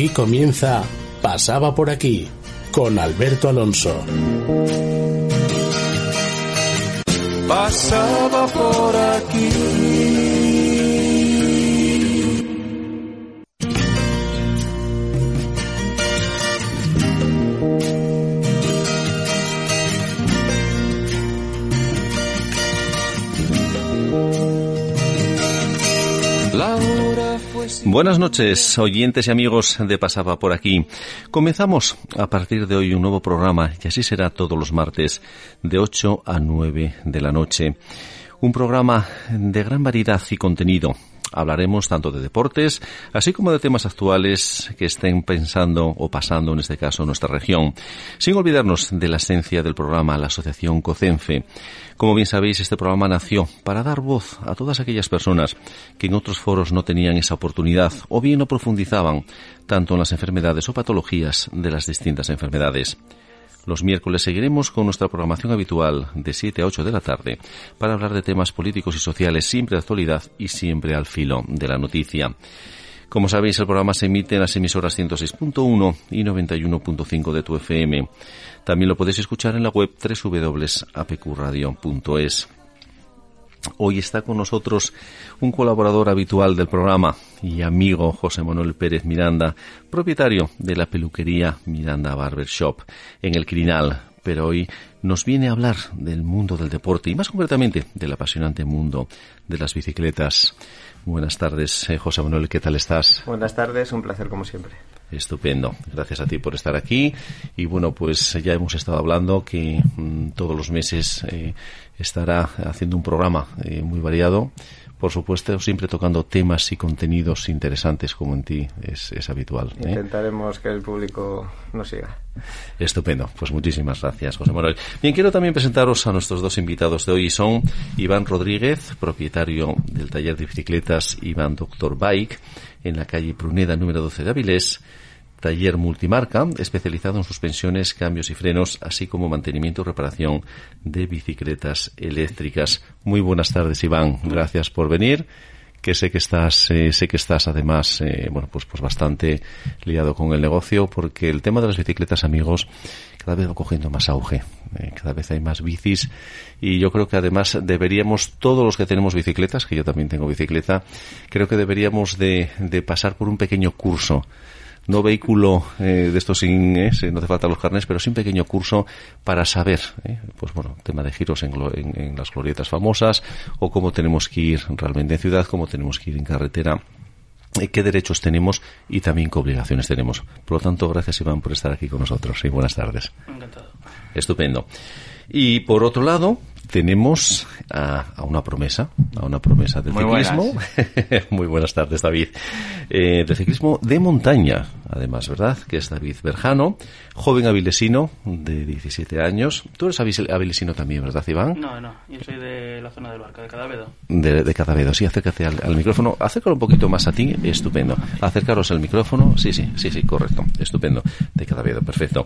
Aquí comienza Pasaba por aquí con Alberto Alonso. Pasaba por aquí. Buenas noches, oyentes y amigos de Pasaba por aquí. Comenzamos a partir de hoy un nuevo programa y así será todos los martes de 8 a 9 de la noche. Un programa de gran variedad y contenido Hablaremos tanto de deportes, así como de temas actuales que estén pensando o pasando, en este caso, en nuestra región, sin olvidarnos de la esencia del programa, la Asociación COCENFE. Como bien sabéis, este programa nació para dar voz a todas aquellas personas que en otros foros no tenían esa oportunidad o bien no profundizaban tanto en las enfermedades o patologías de las distintas enfermedades. Los miércoles seguiremos con nuestra programación habitual de 7 a 8 de la tarde para hablar de temas políticos y sociales siempre de actualidad y siempre al filo de la noticia. Como sabéis, el programa se emite en las emisoras 106.1 y 91.5 de tu FM. También lo podéis escuchar en la web www.apqradio.es. Hoy está con nosotros un colaborador habitual del programa y amigo José Manuel Pérez Miranda, propietario de la peluquería Miranda Barber Shop en el Quirinal. Pero hoy nos viene a hablar del mundo del deporte y más concretamente del apasionante mundo de las bicicletas. Buenas tardes, eh, José Manuel, ¿qué tal estás? Buenas tardes, un placer como siempre. Estupendo. Gracias a ti por estar aquí. Y bueno, pues ya hemos estado hablando que mm, todos los meses eh, estará haciendo un programa eh, muy variado. Por supuesto, siempre tocando temas y contenidos interesantes como en ti es, es habitual. ¿eh? Intentaremos que el público nos siga. Estupendo. Pues muchísimas gracias, José Manuel. Bien, quiero también presentaros a nuestros dos invitados de hoy. Son Iván Rodríguez, propietario del taller de bicicletas Iván Doctor Bike, en la calle Pruneda número 12 de Avilés taller multimarca especializado en suspensiones, cambios y frenos, así como mantenimiento y reparación de bicicletas eléctricas. Muy buenas tardes, Iván. Gracias por venir. Que sé que estás, eh, sé que estás además, eh, bueno, pues, pues bastante liado con el negocio, porque el tema de las bicicletas, amigos, cada vez va cogiendo más auge. Eh, cada vez hay más bicis y yo creo que además deberíamos, todos los que tenemos bicicletas, que yo también tengo bicicleta, creo que deberíamos de, de pasar por un pequeño curso no vehículo eh, de estos sin, eh, no hace falta los carnes, pero sí un pequeño curso para saber, eh, pues bueno, tema de giros en, en, las glorietas famosas o cómo tenemos que ir realmente en ciudad, cómo tenemos que ir en carretera qué derechos tenemos y también qué obligaciones tenemos. Por lo tanto, gracias Iván por estar aquí con nosotros y buenas tardes. Encantado. Estupendo. Y por otro lado, tenemos a, una promesa, a una promesa del ciclismo. Muy buenas tardes, David. Eh, del ciclismo de montaña, además, ¿verdad? Que es David Berjano, joven avilesino de 17 años. Tú eres avilesino también, ¿verdad, Iván? No, no, yo soy de la zona del Barca, de Cadavedo. De, de Cadavedo, sí, acércate al, micrófono. Acércalo un poquito más a ti, estupendo. Acercaros al micrófono, sí, sí, sí, sí, correcto, estupendo. De Cadavedo, perfecto.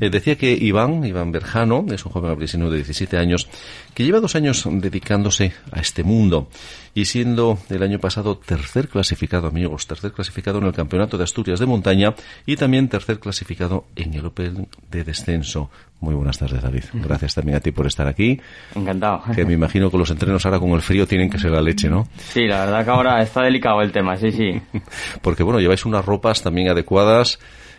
Eh, decía que Iván, Iván Berjano, es un joven avilesino de 17 años, que lleva dos años dedicándose a este mundo y siendo el año pasado tercer clasificado, amigos, tercer clasificado en el Campeonato de Asturias de Montaña y también tercer clasificado en el Open de Descenso. Muy buenas tardes, David. Gracias también a ti por estar aquí. Encantado. Que me imagino que los entrenos ahora con el frío tienen que ser la leche, ¿no? Sí, la verdad que ahora está delicado el tema, sí, sí. Porque bueno, lleváis unas ropas también adecuadas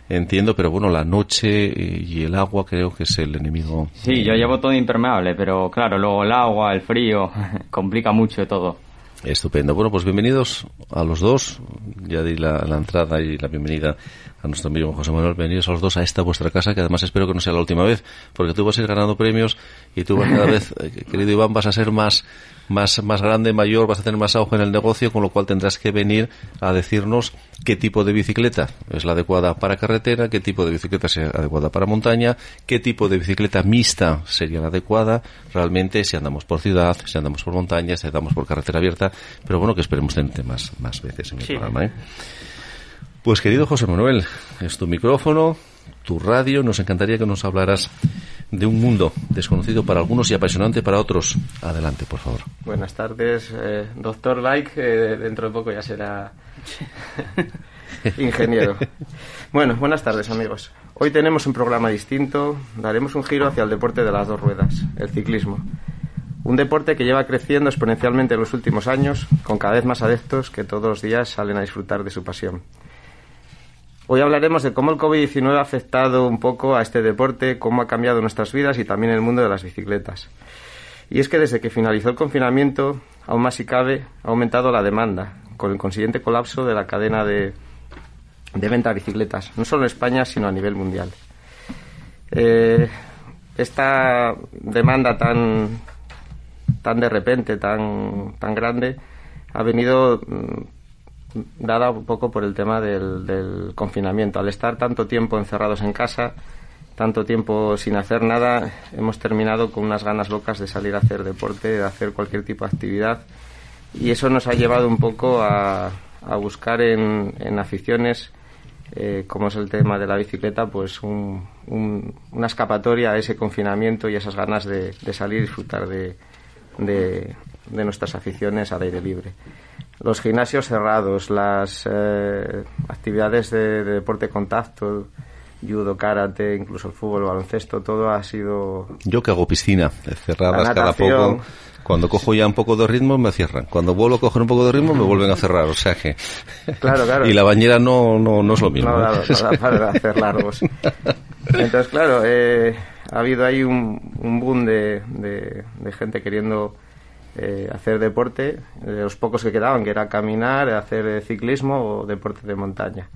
entiendo, pero bueno, la noche y el agua creo que es el enemigo. Sí, yo llevo todo impermeable, pero claro, luego el agua, el frío, complica mucho todo. Estupendo. Bueno, pues bienvenidos a los dos. Ya di la, entrada y la bienvenida a nuestro amigo José Manuel. Bienvenidos a los dos a esta vuestra casa, que además espero que no sea la última vez, porque tú vas a ir ganando premios y tú vas cada vez, eh, querido Iván, vas a ser más más, más grande, mayor, vas a tener más auge en el negocio, con lo cual tendrás que venir a decirnos qué tipo de bicicleta es la adecuada para carretera, qué tipo de bicicleta es adecuada para montaña, qué tipo de bicicleta mixta sería la adecuada realmente si andamos por ciudad, si andamos por montaña, si andamos por carretera abierta, pero bueno, que esperemos tenerte más, más veces en el programa. ¿eh? Pues querido José Manuel, es tu micrófono, tu radio, nos encantaría que nos hablaras de un mundo desconocido para algunos y apasionante para otros. Adelante, por favor. Buenas tardes, eh, doctor Like, dentro de poco ya será ingeniero. Bueno, buenas tardes amigos. Hoy tenemos un programa distinto, daremos un giro hacia el deporte de las dos ruedas, el ciclismo. Un deporte que lleva creciendo exponencialmente en los últimos años, con cada vez más adeptos que todos los días salen a disfrutar de su pasión. Hoy hablaremos de cómo el COVID-19 ha afectado un poco a este deporte, cómo ha cambiado nuestras vidas y también el mundo de las bicicletas. Y es que desde que finalizó el confinamiento, aún más si cabe, ha aumentado la demanda, con el consiguiente colapso de la cadena de, venta de bicicletas, no solo en España, sino a nivel mundial. Eh, esta demanda tan, tan de repente, tan, tan grande, ha venido mm, dada un poco por el tema del, del, confinamiento. Al estar tanto tiempo encerrados en casa, tanto tiempo sin hacer nada, hemos terminado con unas ganas locas de salir a hacer deporte, de hacer cualquier tipo de actividad. Y eso nos ha llevado un poco a, buscar en, aficiones eh, como es el tema de la bicicleta, pues un, un, una escapatoria a ese confinamiento y esas ganas de, salir y disfrutar de, nuestras aficiones al aire libre. Los gimnasios cerrados, las eh, actividades de, de, deporte contacto, judo, karate, incluso el fútbol, el baloncesto, todo ha sido... Yo que hago piscina, cerradas cada poco. Cuando cojo ya un poco de ritmo me cierran. Cuando vuelvo a coger un poco de ritmo me vuelven a cerrar. O sea que. Claro, claro. y la bañera no, no, no es lo mismo. No, no da para hacer largos. Entonces, claro, eh, ha habido ahí un, un boom de, de, de, gente queriendo eh, hacer deporte, de los pocos que quedaban, que era caminar, hacer ciclismo o deporte de montaña.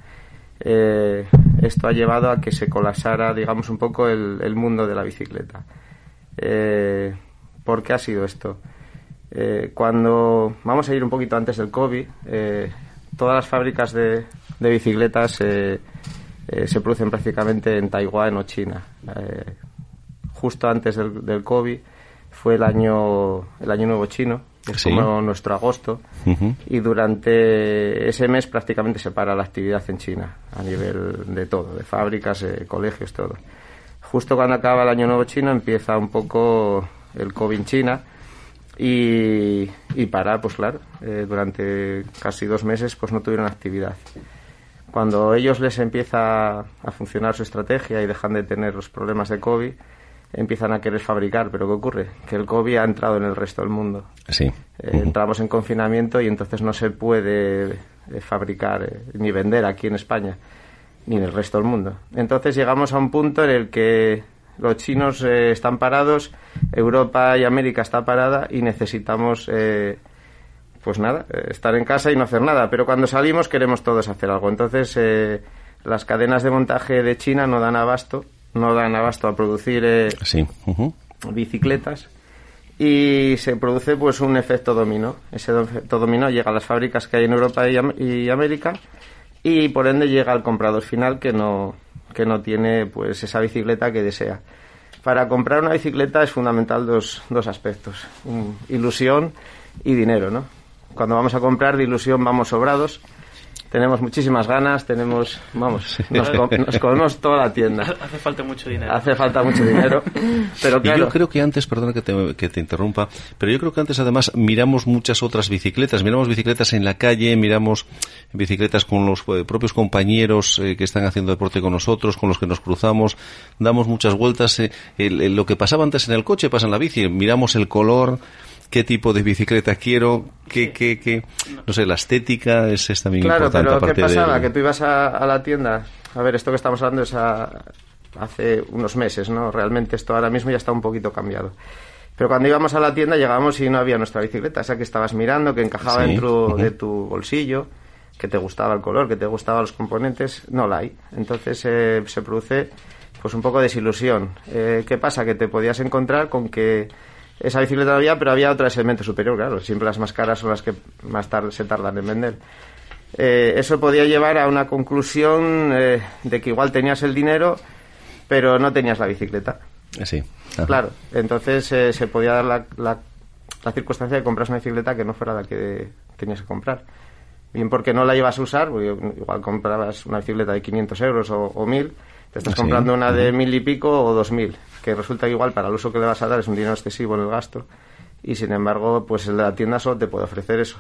Eh, esto ha llevado a que se colapsara, digamos, un poco el, mundo de la bicicleta. Eh, ¿Por qué ha sido esto? Eh, cuando vamos a ir un poquito antes del COVID, eh, todas las fábricas de, bicicletas eh, se producen prácticamente en Taiwán o China. justo antes del, COVID fue el año el año nuevo chino, que es ¿Sí? como nuestro agosto, uh -huh. y durante ese mes prácticamente se para la actividad en China a nivel de todo, de fábricas, colegios, todo. Justo cuando acaba el año nuevo chino empieza un poco el COVID en China y, y parar, pues claro, eh, durante casi dos meses pues no tuvieron actividad. Cuando ellos les empieza a funcionar su estrategia y dejan de tener los problemas de COVID, empiezan a querer fabricar, pero ¿qué ocurre? Que el COVID ha entrado en el resto del mundo. Sí. Eh, uh -huh. Entramos en confinamiento y entonces no se puede eh, fabricar eh, ni vender aquí en España ni en el resto del mundo. Entonces llegamos a un punto en el que los chinos eh, están parados, Europa y América está parada y necesitamos, eh, pues nada, estar en casa y no hacer nada. Pero cuando salimos queremos todos hacer algo. Entonces eh, las cadenas de montaje de China no dan abasto, no dan abasto a producir eh, sí. uh -huh. bicicletas y se produce pues un efecto dominó. Ese efecto dominó llega a las fábricas que hay en Europa y, y América y por ende llega al comprador final que no que no tiene pues esa bicicleta que desea. Para comprar una bicicleta es fundamental dos, dos aspectos, ilusión y dinero, ¿no? Cuando vamos a comprar de ilusión vamos sobrados, tenemos muchísimas ganas, tenemos, vamos, nos, com nos, comemos toda la tienda. Hace falta mucho dinero. Hace falta mucho dinero. Pero claro. Y yo creo que antes, perdona que te, que te interrumpa, pero yo creo que antes además miramos muchas otras bicicletas, miramos bicicletas en la calle, miramos bicicletas con los eh, propios compañeros eh, que están haciendo deporte con nosotros, con los que nos cruzamos, damos muchas vueltas. Eh, el, el, lo que pasaba antes en el coche pasa en la bici, miramos el color, qué tipo de bicicleta quiero, qué, qué, qué, no sé, la estética es, es también claro, importante. Pero ¿qué pasaba? De... Que tú ibas a, a, la tienda, a ver, esto que estamos hablando es a, hace unos meses, ¿no? Realmente esto ahora mismo ya está un poquito cambiado. Pero cuando íbamos a la tienda llegábamos y no había nuestra bicicleta, esa que estabas mirando, que encajaba sí. dentro uh -huh. de tu bolsillo, que te gustaba el color, que te gustaban los componentes, no la hay. Entonces eh, se produce pues un poco de desilusión. Eh, ¿Qué pasa? Que te podías encontrar con que esa bicicleta había, pero había otra de segmento superior, claro. Siempre las más caras son las que más tarde se tardan en vender. Eh, eso podía llevar a una conclusión eh, de que igual tenías el dinero, pero no tenías la bicicleta. Sí. Ajá. Claro. Entonces eh, se podía dar la, la, la, circunstancia de comprar una bicicleta que no fuera la que tenías que comprar. Bien porque no la ibas a usar, igual comprabas una bicicleta de 500 euros o, o 1000, te estás ¿Sí? comprando una de mil y pico o dos mil que resulta igual para el uso que le vas a dar es un dinero excesivo en el gasto y sin embargo pues la tienda solo te puede ofrecer eso.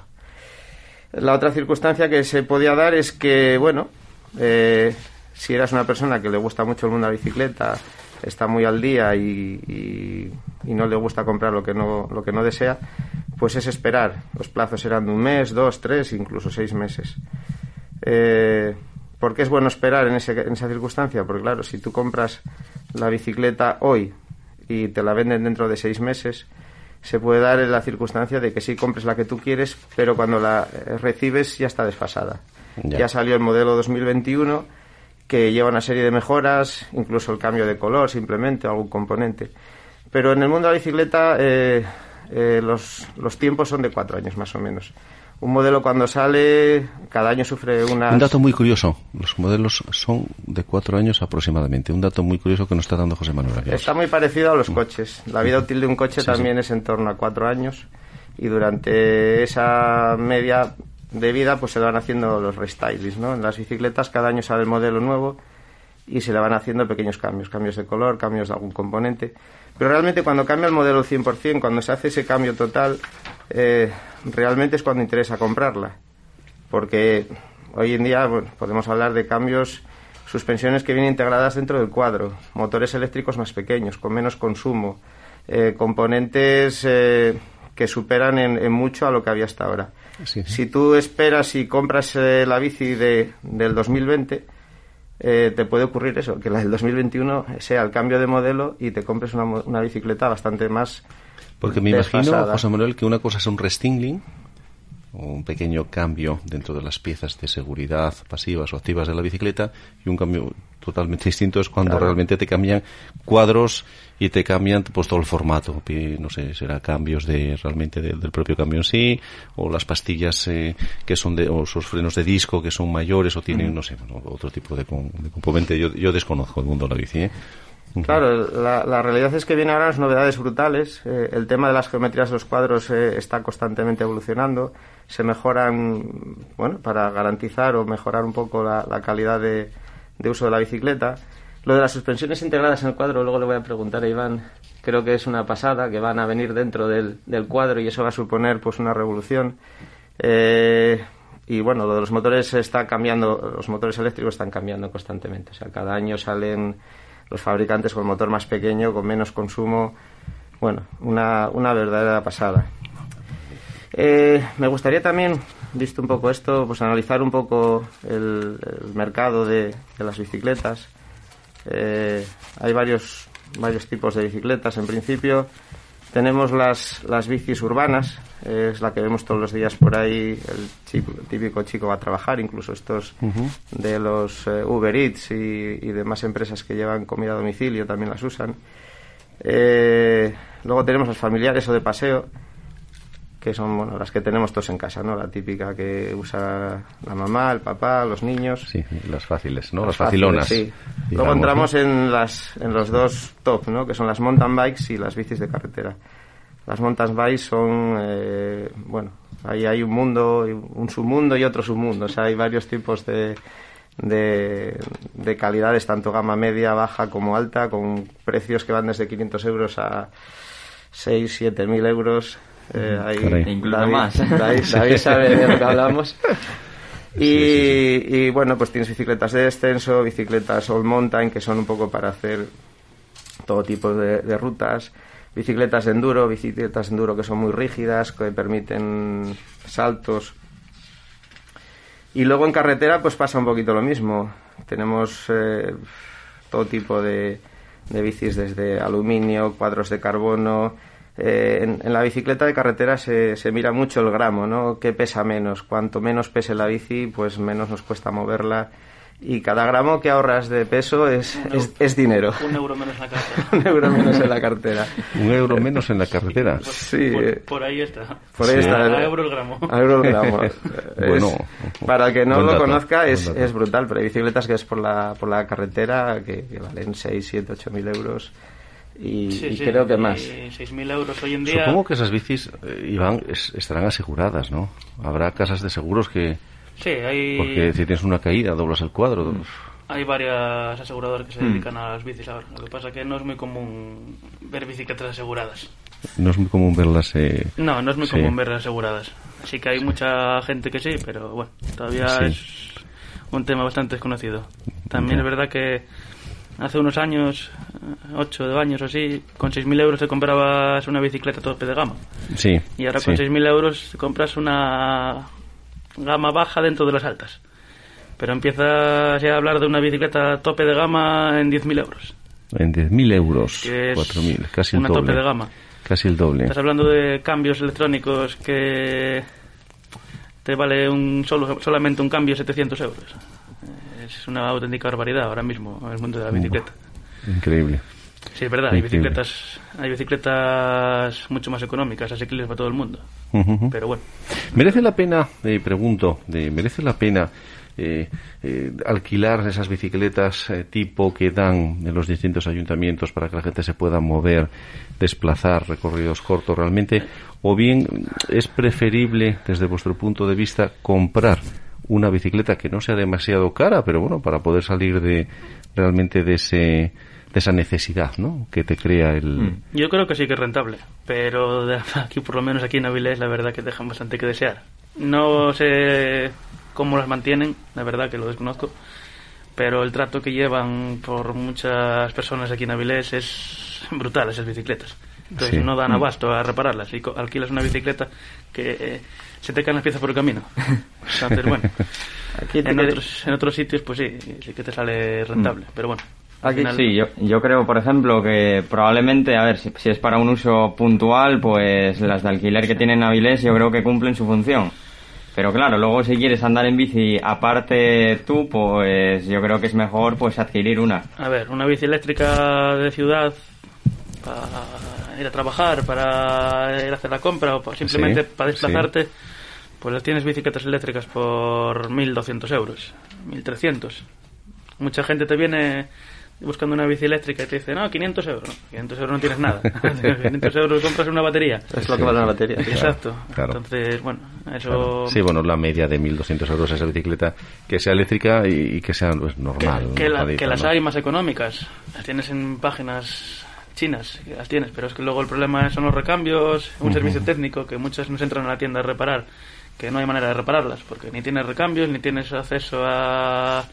La otra circunstancia que se podía dar es que, bueno, eh, si eras una persona que le gusta mucho el mundo de la bicicleta, está muy al día y, no le gusta comprar lo que no, lo que no desea, pues es esperar. Los plazos serán de un mes, dos, tres, incluso seis meses. Eh, ¿Por qué es bueno esperar en, ese- en esa circunstancia? Porque claro, si tú compras la bicicleta hoy y te la venden dentro de seis meses, se puede dar en la circunstancia de que sí compres la que tú quieres, pero cuando la eh, recibes ya está desfasada. Ya. Ya, salió el modelo 2021 que lleva una serie de mejoras, incluso el cambio de color simplemente, algún componente. Pero en el mundo de la bicicleta eh, eh, los, los tiempos son de cuatro años más o menos. Un modelo cuando sale, cada año sufre unas... Un dato muy curioso. Los modelos son de cuatro años aproximadamente. Un dato muy curioso que nos está dando José Manuel. aquí. Está muy parecido a los coches. La vida útil de un coche Sí, también es en torno a cuatro años y durante esa media de vida pues se van haciendo los restylings, ¿no? En las bicicletas cada año sale el modelo nuevo y se le van haciendo pequeños cambios, cambios de color, cambios de algún componente. Pero realmente cuando cambia el modelo al 100%, cuando se hace ese cambio total, eh, realmente es cuando interesa comprarla. Porque hoy en día bueno, podemos hablar de cambios, suspensiones que vienen integradas dentro del cuadro, motores eléctricos más pequeños, con menos consumo, eh, componentes eh, que superan en, en mucho a lo que había hasta ahora. Sí, sí. Si tú esperas y compras la bici de, del 2020, eh, te puede ocurrir eso, que la del 2021 sea el cambio de modelo y te compres una, una bicicleta bastante más Porque me imagino. José Manuel, que una cosa es un restingling, un pequeño cambio dentro de las piezas de seguridad pasivas o activas de la bicicleta, y un cambio totalmente distinto es cuando Claro. realmente te cambian cuadros y te cambian pues todo el formato. No sé, será cambios de realmente de- del propio cambio en sí, o las pastillas eh, que son de, o sus frenos de disco que son mayores o tienen, no sé, bueno, otro tipo de, con- de componente. Yo, yo desconozco el mundo de la bici, ¿eh? Claro, la, la realidad es que vienen ahora las novedades brutales. Eh, el tema de las geometrías de los cuadros eh, está constantemente evolucionando. Se mejoran, bueno, para garantizar o mejorar un poco la, la calidad de, de uso de la bicicleta. Lo de las suspensiones integradas en el cuadro, luego le voy a preguntar a Iván. Creo que es una pasada, que van a venir dentro del, del cuadro y eso va a suponer pues una revolución. Eh, y bueno, lo de los motores está cambiando, los motores eléctricos están cambiando constantemente. O sea, cada año salen los fabricantes con motor más pequeño, con menos consumo. Bueno, una, una verdadera pasada. Eh, me gustaría también, visto un poco esto, pues analizar un poco el, el mercado de, de las bicicletas. Eh, hay varios, varios tipos de bicicletas. En principio, tenemos las, las bicis urbanas, eh, es la que vemos todos los días por ahí. El, chico- el típico chico va a trabajar, incluso estos de los eh, Uber Eats y, y demás empresas que llevan comida a domicilio también las usan. Eh, luego tenemos las familiares o de paseo, que son bueno, las que tenemos todos en casa, ¿no? La típica que usa la mamá, el papá, los niños. Sí, las fáciles, ¿no? Las, Las facilonas. fáciles, sí. Luego entramos en, las, en los dos top, ¿no? que son las mountain bikes y las bicis de carretera. Las mountain bikes son, eh, bueno, ahí hay un mundo, un submundo y otro submundo. O sea, hay varios tipos de, de, de calidades, tanto gama media, baja como alta, con precios que van desde 500 euros a 6, 7 mil euros. Eh, ahí Caray. Incluso David- más. David, David sabe de lo que hablamos. Y, y, bueno, pues tienes bicicletas de descenso, bicicletas all mountain, que son un poco para hacer todo tipo de, de rutas, bicicletas de enduro, bicicletas de enduro que son muy rígidas, que permiten saltos. Y luego en carretera pues pasa un poquito lo mismo. Tenemos eh, todo tipo de, de bicis desde aluminio, cuadros de carbono. Eh, en, en la bicicleta de carretera se, se mira mucho el gramo, ¿no? ¿Qué pesa menos? Cuanto menos pese la bici, pues menos nos cuesta moverla. Y cada gramo que ahorras de peso es, es, dinero. Un euro menos en la cartera. Un euro menos en la cartera. Un euro menos en la carretera. Pues Sí, por, por ahí está. Por ahí Sí. está. A euro el gramo. A euro el gramo. Es- Bueno, para el que no lo dato, conozca es, es brutal, pero hay bicicletas que es por la, por la carretera que, que valen 6, 7, 8 mil euros y, Sí, y sí, creo que más. y 6.000 euros hoy en día. Supongo que esas bicis, eh, Iván, es- estarán aseguradas, ¿no? Habrá casas de seguros que... Sí, hay, Porque si tienes una caída, doblas el cuadro. hay varias aseguradoras que se Hmm. dedican a las bicis ahora. Lo que pasa es que no es muy común ver bicicletas aseguradas. No es muy común verlas... Eh... No, no es muy Sí. común verlas aseguradas. Así que hay mucha gente que sí, pero bueno, todavía Sí. es un tema bastante desconocido. También es verdad que hace unos años, eh, ocho años o así, con 6.000 euros te comprabas una bicicleta tope de gama. Sí. Y ahora con sí. 6.000 euros te compras una gama baja dentro de las altas. Pero empiezas ya a hablar de una bicicleta tope de gama en 10.000 euros. En 10.000 euros, Que es 4.000, casi el una doble. tope de gama. Casi el doble. Estás hablando de cambios electrónicos que te vale un solo, solamente un cambio 700 euros. Es una auténtica barbaridad ahora mismo en el mundo de la bicicleta. Increíble. Sí, es verdad, hay bicicletas, hay bicicletas mucho más económicas, asequibles para todo el mundo. Pero bueno, ¿Merece la pena, eh, pregunto, ¿merece la pena eh, eh, alquilar esas bicicletas eh, tipo que dan en los distintos ayuntamientos para que la gente se pueda mover, desplazar recorridos cortos realmente? ¿O bien es preferible, desde vuestro punto de vista, comprar una bicicleta que no sea demasiado cara, pero bueno, para poder salir de realmente de ese de esa necesidad, ¿no? Que te crea el yo creo que sí que es rentable, pero aquí por lo menos aquí en Avilés la verdad que dejan bastante que desear. No sé cómo las mantienen, la verdad que lo desconozco, pero el trato que llevan por muchas personas aquí en Avilés es brutal, esas bicicletas. Entonces Sí. no dan Mm. abasto a repararlas. Y alquilas una bicicleta que eh, se te caen las piezas por el camino. Entonces, bueno, Aquí te en otros, en otros sitios pues sí, sí que te sale rentable, pero bueno. Aquí final- Sí, yo, yo creo, por ejemplo, que probablemente, a ver, si, si es para un uso puntual, pues las de alquiler que tienen Avilés yo creo que cumplen su función. Pero claro, luego si quieres andar en bici aparte tú, pues yo creo que es mejor pues adquirir una. A ver, una bici eléctrica de ciudad para ir a trabajar, para ir a hacer la compra o simplemente Sí, para desplazarte, pues las tienes bicicletas eléctricas por 1.200 euros, 1.300. Mucha gente te viene buscando una bici eléctrica y te dice, no, 500 euros. No, 500 euros no tienes nada. 500 euros compras una batería. Es lo que vale la batería. Exacto. claro. Entonces, bueno, eso... Claro. Sí, bueno, la media de 1.200 euros esa bicicleta que sea eléctrica y, y que sea pues, normal. que la- que las ¿no? hay más económicas. Las tienes en páginas chinas, que las tienes, pero es que luego el problema son los recambios, un servicio técnico que muchas nos entran a la tienda a reparar, que no hay manera de repararlas, porque ni tienes recambios, ni tienes acceso a,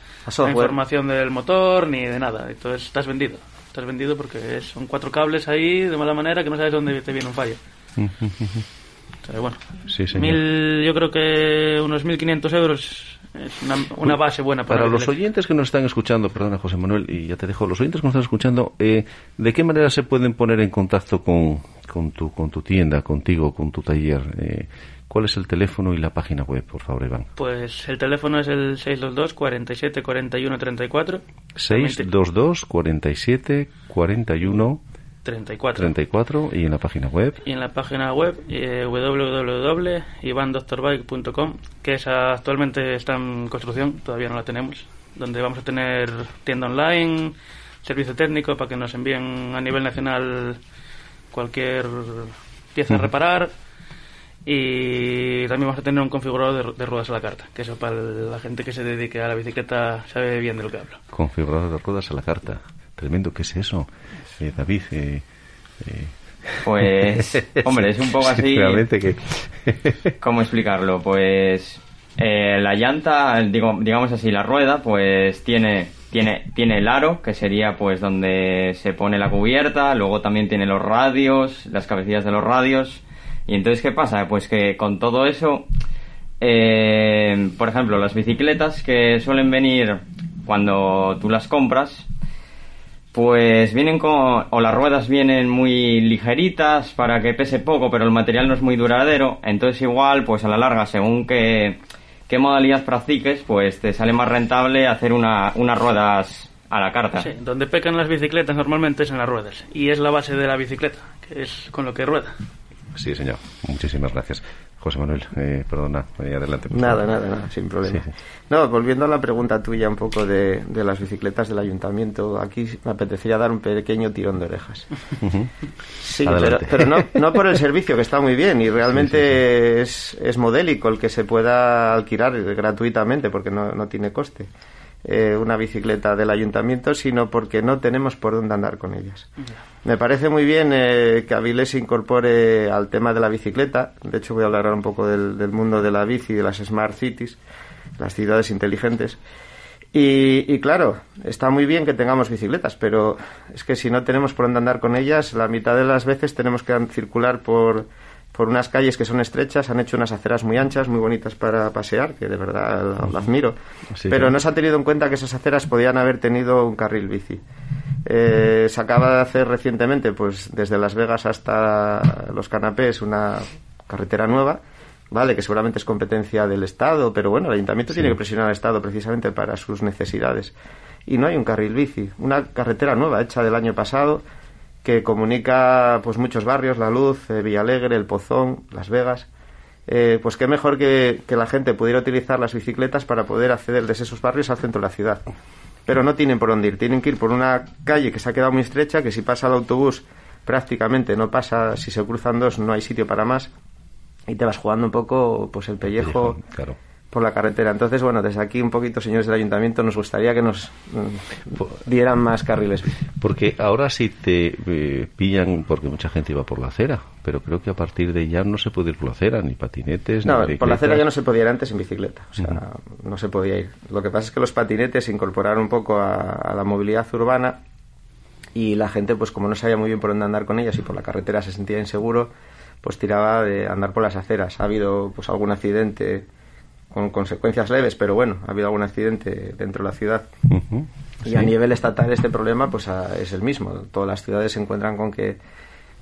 información del motor, ni de nada. Entonces estás vendido. Estás vendido porque son cuatro cables ahí de mala manera que no sabes dónde te viene un fallo. Bueno, Sí, señor. mil, yo creo que unos 1.500 euros es una, una base buena para, Para los oyentes que nos están escuchando, perdona José Manuel, y ya te dejo, los oyentes que nos están escuchando, eh, ¿de qué manera se pueden poner en contacto con, con, tu, con tu tienda, contigo, con tu taller? Eh, ¿Cuál es el teléfono y la página web, por favor, Iván? Pues el teléfono es el 622 47 41 34. 622 47 41 34. 34 y en la página web. Y en la página web eh, www.ivandoctorbike.com, que esa actualmente está en construcción, todavía no la tenemos, donde vamos a tener tienda online, servicio técnico para que nos envíen a nivel nacional cualquier pieza a reparar y también vamos a tener un configurador de, de ruedas a la carta, que eso para la gente que se dedique a la bicicleta sabe bien de lo que hablo. Configurador de ruedas a la carta. Tremendo, ¿qué es eso? Eh, David, eh, eh, Pues, hombre, es un poco así... Que... ¿Cómo explicarlo? Pues eh, la llanta, digo, digamos así, la rueda, pues tiene, tiene, tiene el aro, que sería pues donde se pone la cubierta, luego también tiene los radios, las cabecillas de los radios. Y entonces, ¿qué pasa? Pues que con todo eso, eh, por ejemplo, las bicicletas que suelen venir cuando tú las compras, pues vienen con, o las ruedas vienen muy ligeritas para que pese poco, pero el material no es muy duradero. Entonces igual, pues a la larga, según qué, qué modalidad practiques, pues te sale más rentable hacer una, unas ruedas a la carta. Sí, donde pecan las bicicletas normalmente es en las ruedas. Y es la base de la bicicleta, que es con lo que rueda. Sí, señor. Muchísimas gracias. José Manuel, eh, perdona, eh, adelante. Nada, nada, nada, sin problema. Sí, sí. No, volviendo a la pregunta tuya un poco de, de las bicicletas del ayuntamiento, aquí me apetecía dar un pequeño tirón de orejas. Sí, Adelante. pero no, no por el servicio, que está muy bien, y realmente Es, es modélico el que se pueda alquilar gratuitamente, porque no, no tiene coste. Eh, una bicicleta del ayuntamiento, sino porque no tenemos por dónde andar con ellas. Me parece muy bien eh, que Avilés se incorpore al tema de la bicicleta. De hecho, voy a hablar ahora un poco del, del mundo de la bici y de las smart cities, las ciudades inteligentes. Y, y, claro, está muy bien que tengamos bicicletas, pero es que si no tenemos por dónde andar con ellas, la mitad de las veces tenemos que circular por, por unas calles que son estrechas, han hecho unas aceras muy anchas, muy bonitas para pasear, que de verdad lo, admiro. Pero no se ha tenido en cuenta que esas aceras podían haber tenido un carril bici. Eh, se acaba de hacer recientemente, pues desde Las Vegas hasta los canapés, una carretera nueva, vale, que seguramente es competencia del Estado, pero bueno, el ayuntamiento sí. tiene que presionar al Estado precisamente para sus necesidades. Y no hay un carril bici, una carretera nueva hecha del año pasado que comunica pues muchos barrios, La Luz, eh, Villalegre, El Pozón, Las Vegas. Eh, pues qué mejor que, que, la gente pudiera utilizar las bicicletas para poder acceder desde esos barrios al centro de la ciudad. Pero no tienen por dónde ir, tienen que ir por una calle que se ha quedado muy estrecha, que si pasa el autobús prácticamente no pasa, si se cruzan dos no hay sitio para más y te vas jugando un poco pues el pellejo. Claro por la carretera. Entonces, bueno, desde aquí un poquito, señores del ayuntamiento, nos gustaría que nos mm, dieran más carriles. Porque ahora sí te eh, pillan, porque mucha gente iba por la acera, pero creo que a partir de ya no se puede ir por la acera, ni patinetes, no, ni por la acera ya no se podía ir antes en bicicleta, o sea, uh -huh. no se podía ir. Lo que pasa es que los patinetes se incorporaron un poco a, a la movilidad urbana y la gente, pues como no sabía muy bien por dónde andar con ellas y por la carretera se sentía inseguro, pues tiraba de andar por las aceras. Ha habido pues algún accidente con consecuencias leves, pero bueno, ha habido algún accidente dentro de la ciudad. Uh -huh. Y sí. a nivel estatal este problema pues es el mismo. Todas las ciudades se encuentran con que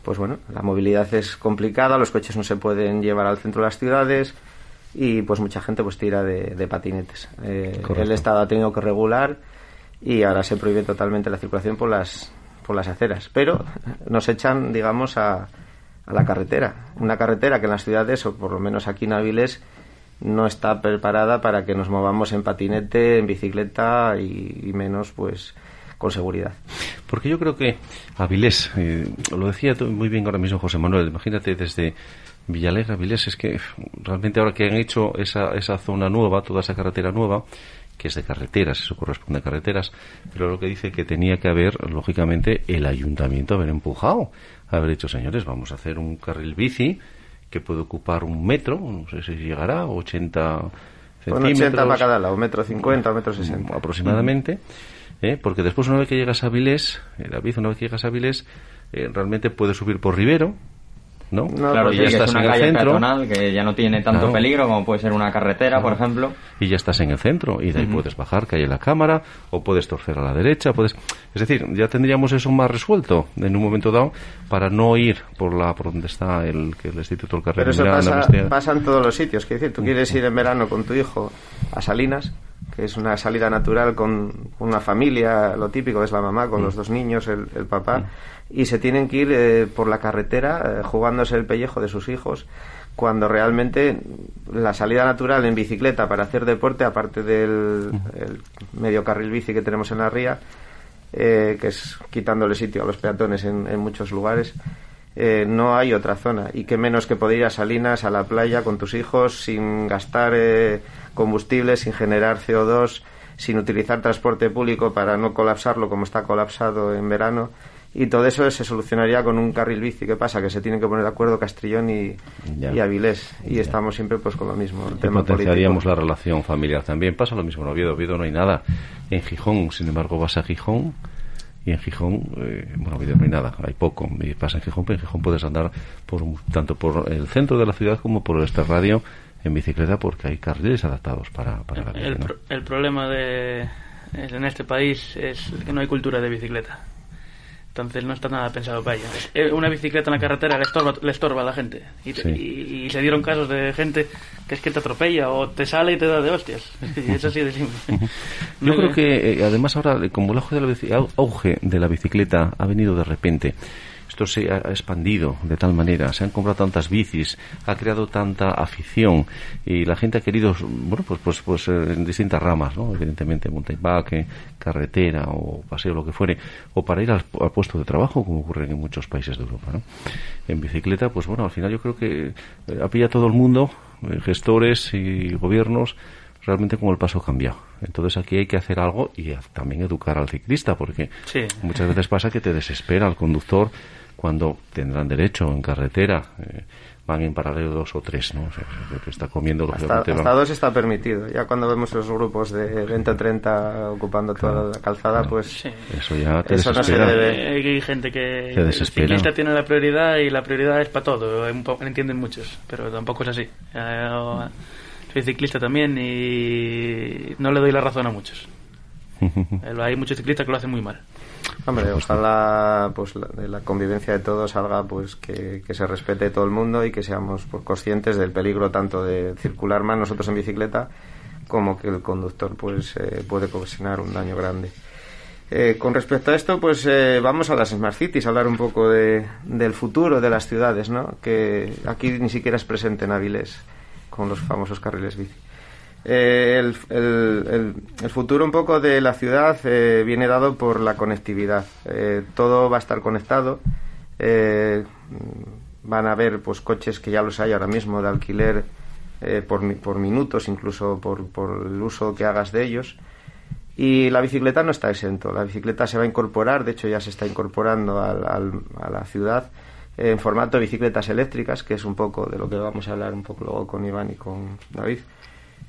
pues bueno, la movilidad es complicada, los coches no se pueden llevar al centro de las ciudades y pues mucha gente pues tira de, de patinetes. Eh, el Estado ha tenido que regular y ahora se prohíbe totalmente la circulación por las por las aceras, pero nos echan, digamos, a, a la carretera. Una carretera que en las ciudades, o por lo menos aquí en Avilés, no está preparada para que nos movamos en patinete, en bicicleta y, menos pues con seguridad. Porque yo creo que Avilés, eh, lo decía muy bien ahora mismo José Manuel, imagínate desde Villalegre a Avilés, es que realmente ahora que han hecho esa, esa zona nueva, toda esa carretera nueva, que es de carreteras, eso corresponde a carreteras, pero lo que dice que tenía que haber, lógicamente, el ayuntamiento haber empujado, haber dicho, señores, vamos a hacer un carril bici, que puede ocupar un metro, no sé si llegará, 80 centímetros. 80 para cada metro 50, un metro 60. Aproximadamente. ¿eh? Porque después, una vez que llegas a Vilés, eh, David, una vez que llegas a Vilés, eh, realmente puedes subir por Rivero, ¿no? no claro, y ya estás es una en calle el centro. peatonal que ya no tiene tanto claro. peligro como puede ser una carretera, claro. por ejemplo. Y ya estás en el centro y de ahí uh -huh. puedes bajar, que hay la cámara, o puedes torcer a la derecha, puedes... Es decir, ya tendríamos eso más resuelto en un momento dado para no ir por la por donde está el, el Instituto del. Pero eso pasa, pasa, en todos los sitios. Es decir, tú quieres ir en verano con tu hijo a Salinas, que es una salida natural con una familia, lo típico es la mamá con mm. los dos niños, el, el papá, mm. Y se tienen que ir eh, por la carretera eh, jugándose el pellejo de sus hijos, cuando realmente la salida natural en bicicleta para hacer deporte, aparte del medio carril bici que tenemos en la ría, eh, que es quitándole sitio a los peatones en, en muchos lugares, eh, no hay otra zona. Y qué menos que poder ir a Salinas, a la playa, con tus hijos, sin gastar eh, combustible, sin generar CO2, sin utilizar transporte público para no colapsarlo como está colapsado en verano. Y todo eso se solucionaría con un carril bici. ¿Qué pasa? Que se tienen que poner de acuerdo Castrillón y, y Avilés. Y ya. estamos siempre pues con lo mismo. El tema potenciaríamos político. la relación familiar también. Pasa lo mismo en Oviedo. Oviedo no hay nada. En Gijón, sin embargo, vas a Gijón y en Gijón, eh, bueno, no hay nada, hay poco. Y pasa en Gijón, pero en Gijón puedes andar por tanto por el centro de la ciudad como por este radio en bicicleta porque hay carriles adaptados para, para la bici, el, ¿no? el problema de en este país es que no hay cultura de bicicleta. Entonces no está nada pensado para ella. Una bicicleta en la carretera le estorba, le estorba a la gente. Y, sí. y, y, se dieron casos de gente que es que te atropella o te sale y te da de hostias. Y es así de simple. Yo creo que eh, además ahora, como el auge de, la auge de la bicicleta ha venido de repente, esto se ha expandido de tal manera, se han comprado tantas bicis, ha creado tanta afición y la gente ha querido, bueno, pues, pues, pues en distintas ramas, ¿no? Evidentemente, mountain bike, carretera o paseo, lo que fuere, o para ir al, al, puesto de trabajo, como ocurre en muchos países de Europa, ¿no? En bicicleta, pues bueno, al final yo creo que ha pillado todo el mundo, gestores y gobiernos, realmente como el paso ha cambiado. Entonces aquí hay que hacer algo y también educar al ciclista, porque muchas veces pasa que te desespera el conductor cuando tendrán derecho en carretera. Eh, van en paralelo dos o tres, ¿no? O sea, que está comiendo hasta, hasta dos está permitido. Ya cuando vemos los grupos de 20 o 30 ocupando toda la calzada, pues eso ya te eso desespera. Hay gente que el ciclista tiene la prioridad y la prioridad es para todo. Entienden muchos, pero tampoco es así. Eh, soy ciclista también y no le doy la razón a muchos. Hay muchos ciclistas que lo hacen muy mal. Hombre, ojalá pues de la convivencia de todos salga pues que, se respete todo el mundo y que seamos pues, conscientes del peligro tanto de circular más nosotros en bicicleta como que el conductor pues eh, puede ocasionar un daño grande. Eh, con respecto a esto, pues eh, vamos a las Smart Cities, a hablar un poco de, del futuro de las ciudades, ¿no? Que aquí ni siquiera es presente en Avilés con los famosos carriles bici. Eh, el, el, futuro un poco de la ciudad eh, viene dado por la conectividad. Eh, todo va a estar conectado. van a haber pues coches que ya los hay ahora mismo de alquiler por, por, minutos, incluso por, por, el uso que hagas de ellos. Y la bicicleta no está exento. La bicicleta se va a incorporar, de hecho ya se está incorporando a la ciudad en formato de bicicletas eléctricas, que es un poco de lo que vamos a hablar un poco luego con Iván y con David.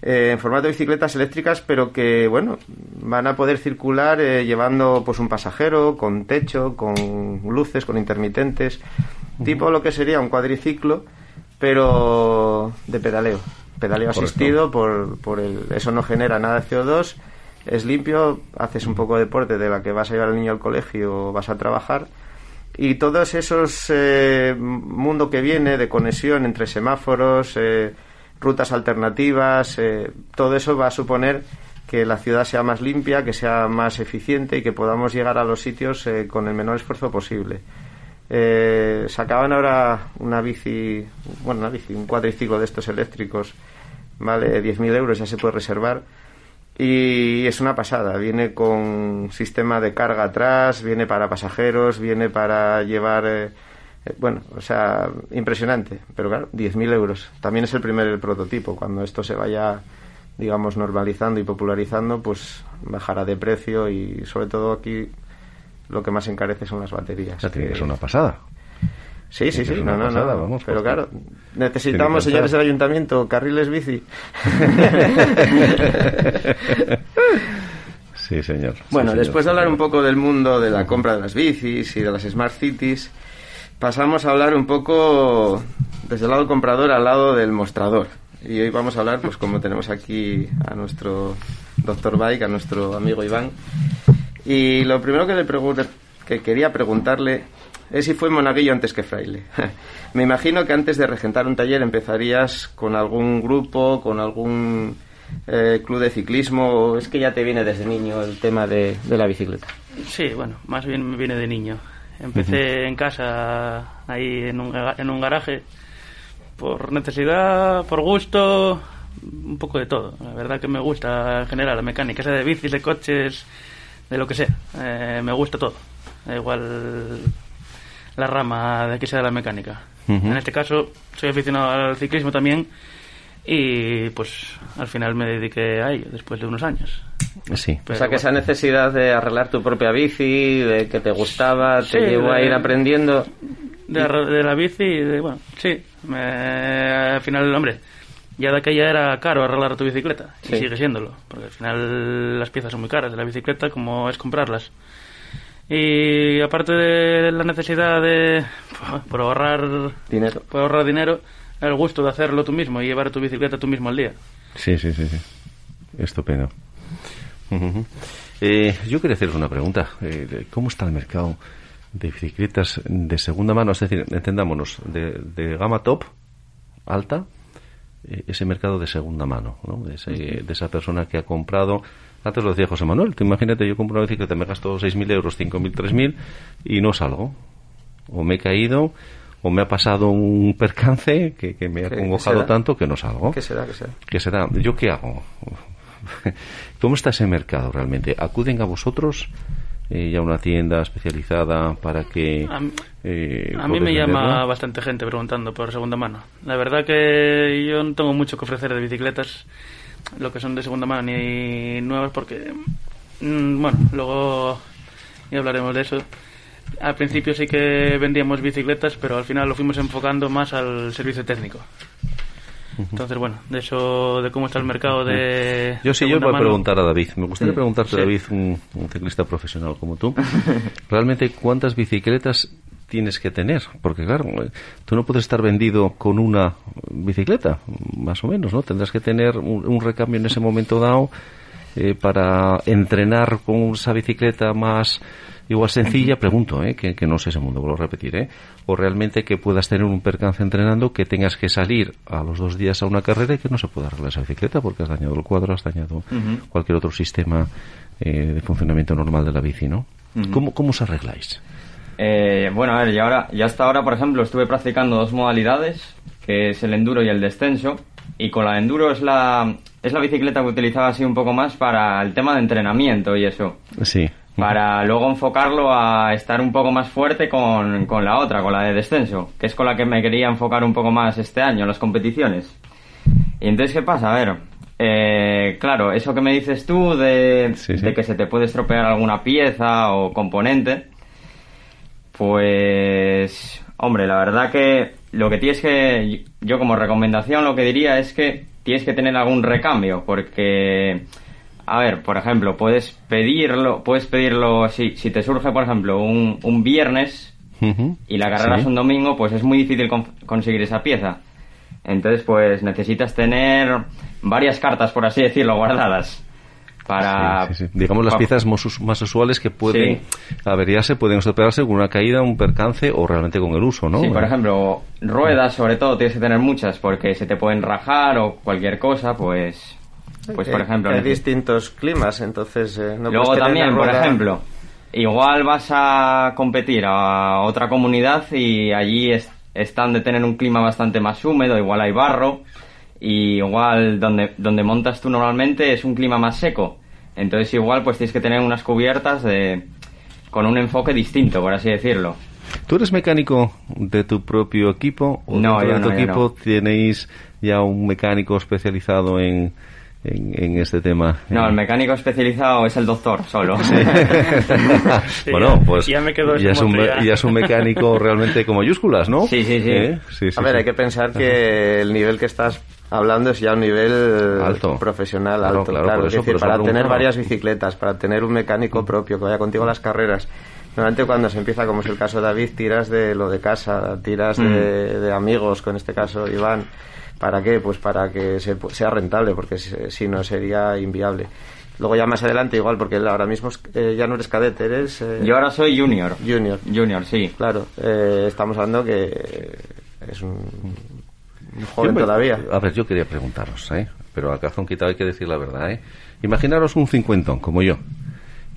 Eh, en formato de bicicletas eléctricas, pero que, bueno, van a poder circular eh, llevando pues un pasajero, con techo, con luces, con intermitentes, tipo lo que sería un cuadriciclo, pero de pedaleo. Pedaleo asistido, por, por el, eso no genera nada de CO2, es limpio, haces un poco de deporte de la que vas a llevar al niño al colegio o vas a trabajar. Y todos esos eh, mundo que viene de conexión entre semáforos, eh, rutas alternativas, eh, todo eso va a suponer que la ciudad sea más limpia, que sea más eficiente y que podamos llegar a los sitios eh, con el menor esfuerzo posible. Eh, sacaban ahora una bici, bueno, una bici, un cuadriciclo de estos eléctricos, vale 10.000 euros, ya se puede reservar. Y es una pasada, viene con sistema de carga atrás, viene para pasajeros, viene para llevar eh, bueno, o sea, impresionante, pero claro, 10.000 euros. También es el primer prototipo. Cuando esto se vaya, digamos, normalizando y popularizando, pues bajará de precio y sobre todo aquí lo que más encarece son las baterías. O tiene que ser una pasada. Sí, sí, sí, no, no, no, pero claro, necesitamos, señores del ayuntamiento, carriles bici. sí, señor. Bueno, después de hablar un poco del mundo de la compra de las bicis y de las smart cities, pasamos a hablar un poco desde el lado comprador al lado del mostrador. Y hoy vamos a hablar, pues como tenemos aquí a nuestro doctor Bike, a nuestro amigo Iván. Y lo primero que le que quería preguntarle es si fue monaguillo antes que fraile. Me imagino que antes de regentar un taller empezarías con algún grupo, con algún eh, club de ciclismo, o es que ya te viene desde niño el tema de, de la bicicleta. Sí, bueno, más bien me viene de niño. Empecé en casa, ahí en un, en un garaje, por necesidad, por gusto, un poco de todo. La verdad que me gusta en general la mecánica, sea de bicis, de coches, de lo que sea. Eh, me gusta todo. Igual la rama de que sea la mecánica. En este caso, soy aficionado al ciclismo también y pues al final me dediqué a ello después de unos años. Sí. o sea, que esa necesidad de arreglar tu propia bici, de que te gustaba, te llevó a ir aprendiendo. De, la bici, de, bueno, sí. al final, hombre, ya de aquella era caro arreglar tu bicicleta, y sigue siéndolo, porque al final las piezas son muy caras de la bicicleta, como es comprarlas. Y aparte de la necesidad de por ahorrar dinero, por ahorrar dinero, el gusto de hacerlo tú mismo y llevar tu bicicleta tú mismo al día. Sí, sí, sí, sí. Estupendo. Eh, yo quería hacer una pregunta. Eh, ¿Cómo está el mercado de bicicletas de segunda mano? Es decir, entendámonos, de, gama top, alta, eh, ese mercado de segunda mano, ¿no? de, esa persona que ha comprado. Antes lo decía José Manuel, te imagínate, yo compro una bicicleta, me gasto 6.000 euros, 5.000, 3.000 y no salgo. O me he caído, o me ha pasado un percance que, me ha congojado tanto que no salgo. ¿Qué será? ¿Qué será? ¿Qué será? ¿Yo qué hago? ¿Cómo está ese mercado realmente? ¿Acuden a vosotros eh, ya una tienda especializada para que... A, eh, a mí me llama bastante gente preguntando por segunda mano. La verdad que yo no tengo mucho que ofrecer de bicicletas, lo que son de segunda mano ni nuevas, porque, mm, bueno, luego ya hablaremos de eso. Al principio sí que vendíamos bicicletas, pero al final lo fuimos enfocando más al servicio técnico. Entonces, bueno, de eso, de cómo está el mercado de. Yo sí, yo voy a preguntar a David. Me gustaría Sí. preguntarte, Sí. David, un, un ciclista profesional como tú, realmente cuántas bicicletas tienes que tener, porque claro, tú no puedes estar vendido con una bicicleta, más o menos, ¿no? Tendrás que tener un, un recambio en ese momento dado eh, para entrenar con esa bicicleta más igual sencilla, pregunto, ¿eh? que, que no sé ese mundo, vuelvo a repetir, ¿eh? o realmente que puedas tener un percance entrenando, que tengas que salir a los dos días a una carrera y que no se pueda arreglar esa bicicleta porque has dañado el cuadro, has dañado cualquier otro sistema eh, de funcionamiento normal de la bici, ¿no? ¿Cómo, ¿Cómo os arregláis? Eh, bueno, a ver, y ahora, y hasta ahora, por ejemplo, estuve practicando dos modalidades, que es el enduro y el descenso. Y con la enduro es la, es la bicicleta que utilizaba así un poco más para el tema de entrenamiento y eso. Sí. Para luego enfocarlo a estar un poco más fuerte con, con la otra, con la de descenso, que es con la que me quería enfocar un poco más este año en las competiciones. Y entonces, ¿qué pasa? A ver, eh, claro, eso que me dices tú de, Sí, sí. de que se te puede estropear alguna pieza o componente, pues, hombre, la verdad que lo que tienes que, yo como recomendación lo que diría es que tienes que tener algún recambio, porque, a ver, por ejemplo, puedes pedirlo, puedes pedirlo, si, si te surge, por ejemplo, un, un viernes y la carrera Sí. es un domingo, pues es muy difícil con- conseguir esa pieza. Entonces, pues necesitas tener varias cartas, por así decirlo, guardadas. Para... Sí, sí, sí. Digamos las piezas más, us- más usuales que pueden averiarse, pueden estropearse con una caída, un percance o realmente con el uso, ¿no? Sí, por ejemplo, ruedas sobre todo tienes que tener muchas porque se te pueden rajar o cualquier cosa, pues... Pues por Hay- ejemplo... Hay distintos climas, entonces. eh, no Luego también, por ejemplo, igual vas a competir a otra comunidad y allí es- están de tener un clima bastante más húmedo, igual hay barro, y igual donde, donde montas tú normalmente es un clima más seco. Entonces igual pues tienes que tener unas cubiertas de con un enfoque distinto, por así decirlo. ¿Tú eres mecánico de tu propio equipo? ¿O No, dentro yo de tu no, yo equipo no. tenéis ya un mecánico especializado en, en, en este tema? No, Eh, el mecánico especializado es el doctor solo. bueno, ya- pues ya me quedo ya, es un, ya. es un mecánico realmente con mayúsculas, ¿no? Sí, sí, sí. ¿Eh? sí, sí, A ver, sí. hay que pensar que el nivel que estás hablando es ya un nivel Alto. profesional Claro, alto. claro, Claro, por eso- decir, por eso para tener varias bicicletas, para tener un mecánico propio que vaya contigo a las carreras. Normalmente cuando se empieza, como es el caso de David, tiras de lo de casa, tiras de, de amigos, con este caso Iván. ¿Para qué? Pues para que se pu- sea rentable, porque si, si no sería inviable. Luego ya más adelante igual, porque ahora mismo es- eh, ya no eres cadete, eres eh, Yo ahora soy junior. junior. Junior, sí. Claro, eh, estamos hablando que es un, un joven me- todavía. A ver, yo quería preguntaros, ¿eh? pero a cazón quitado hay que decir la verdad. ¿eh? Imaginaros un cincuentón como yo,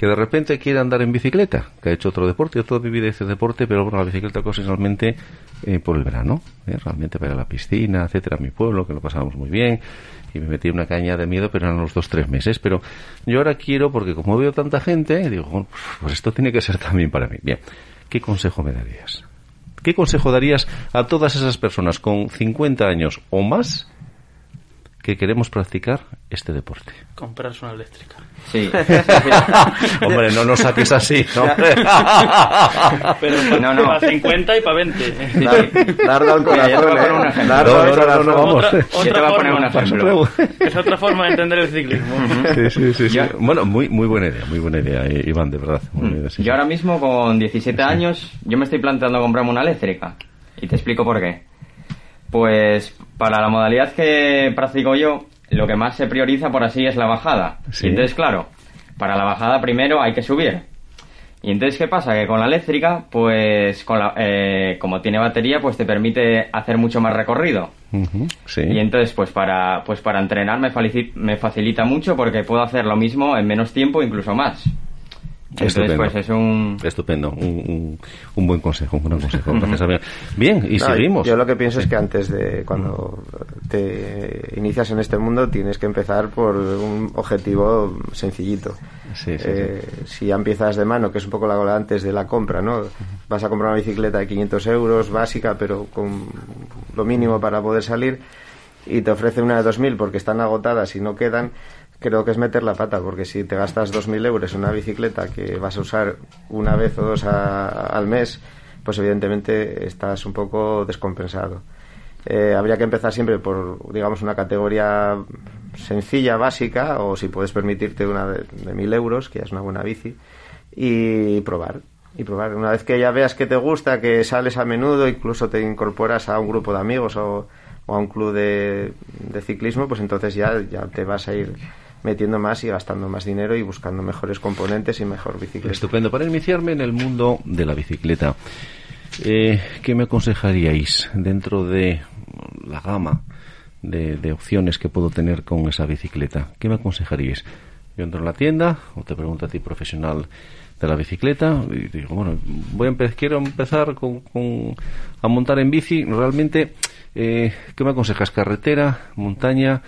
que de repente quiere andar en bicicleta, que ha hecho otro deporte, yo toda mi vida hice deporte, pero bueno, la bicicleta ocasionalmente eh, por el verano, ¿eh? realmente para la piscina, etcétera, a mi pueblo, que lo pasábamos muy bien, y me metí una caña de miedo, pero eran los dos, tres meses. Pero yo ahora quiero, porque como veo tanta gente, digo, pues esto tiene que ser también para mí. Bien, ¿qué consejo me darías? ¿Qué consejo darías a todas esas personas con 50 años o más que queremos practicar este deporte? Comprarse una eléctrica. Sí. Hombre, no nos saques así. ¿no? Pero No, no. para 50 y para 20. Dar, dardo al te corazón, ¿eh? ejemplo. Dardo No, al no, no, corazón. no, vamos. Otra, te otra voy a poner forma. un ejemplo. Es otra forma de entender el ciclismo. Sí, sí, sí, sí. Bueno, muy, muy buena idea, muy buena idea, Iván, de verdad. Muy idea, sí, Yo sí. ahora mismo con 17 años, yo me estoy planteando comprarme una eléctrica. Y te explico por qué. Pues para la modalidad que practico yo, lo que más se prioriza por así es la bajada. Sí. Y entonces, claro, para la bajada primero hay que subir. Y entonces, ¿qué pasa? Que con la eléctrica, pues con la, eh, como tiene batería, pues te permite hacer mucho más recorrido. Sí. Y entonces, pues para, pues para entrenar me, me facilita mucho porque puedo hacer lo mismo en menos tiempo, incluso más. Entonces, pues es un... Estupendo, un, un, buen consejo, un gran consejo. Gracias, Bien, y seguimos. Yo lo que pienso es que antes de, cuando te inicias en este mundo, tienes que empezar por un objetivo sencillito. Eh, si ya empiezas de mano, que es un poco la antes de la compra, ¿no? Vas a comprar una bicicleta de 500 euros, básica, pero con lo mínimo para poder salir, y te ofrece una de 2.000 porque están agotadas y no quedan, creo que es meter la pata, porque si te gastas 2.000 euros en una bicicleta que vas a usar una vez o dos al mes, pues evidentemente estás un poco descompensado. Eh, habría que empezar siempre por, digamos, una categoría sencilla, básica, o si puedes permitirte una de, de 1.000 euros, que ya es una buena bici, y probar. Y probar. Una vez que ya veas que te gusta, que sales a menudo, incluso te incorporas a un grupo de amigos o, a un club de, de, ciclismo, pues entonces ya, ya te vas a ir metiendo más y gastando más dinero y buscando mejores componentes y mejor bicicleta. Estupendo. Para iniciarme en el mundo de la bicicleta, eh, ¿qué me aconsejaríais dentro de la gama de, de, opciones que puedo tener con esa bicicleta? ¿Qué me aconsejaríais? Yo entro en la tienda o te pregunto a ti profesional de la bicicleta y digo, bueno, voy a quiero empezar con, a montar en bici. Realmente, eh, ¿qué me aconsejas? ¿Carretera? ¿Montaña?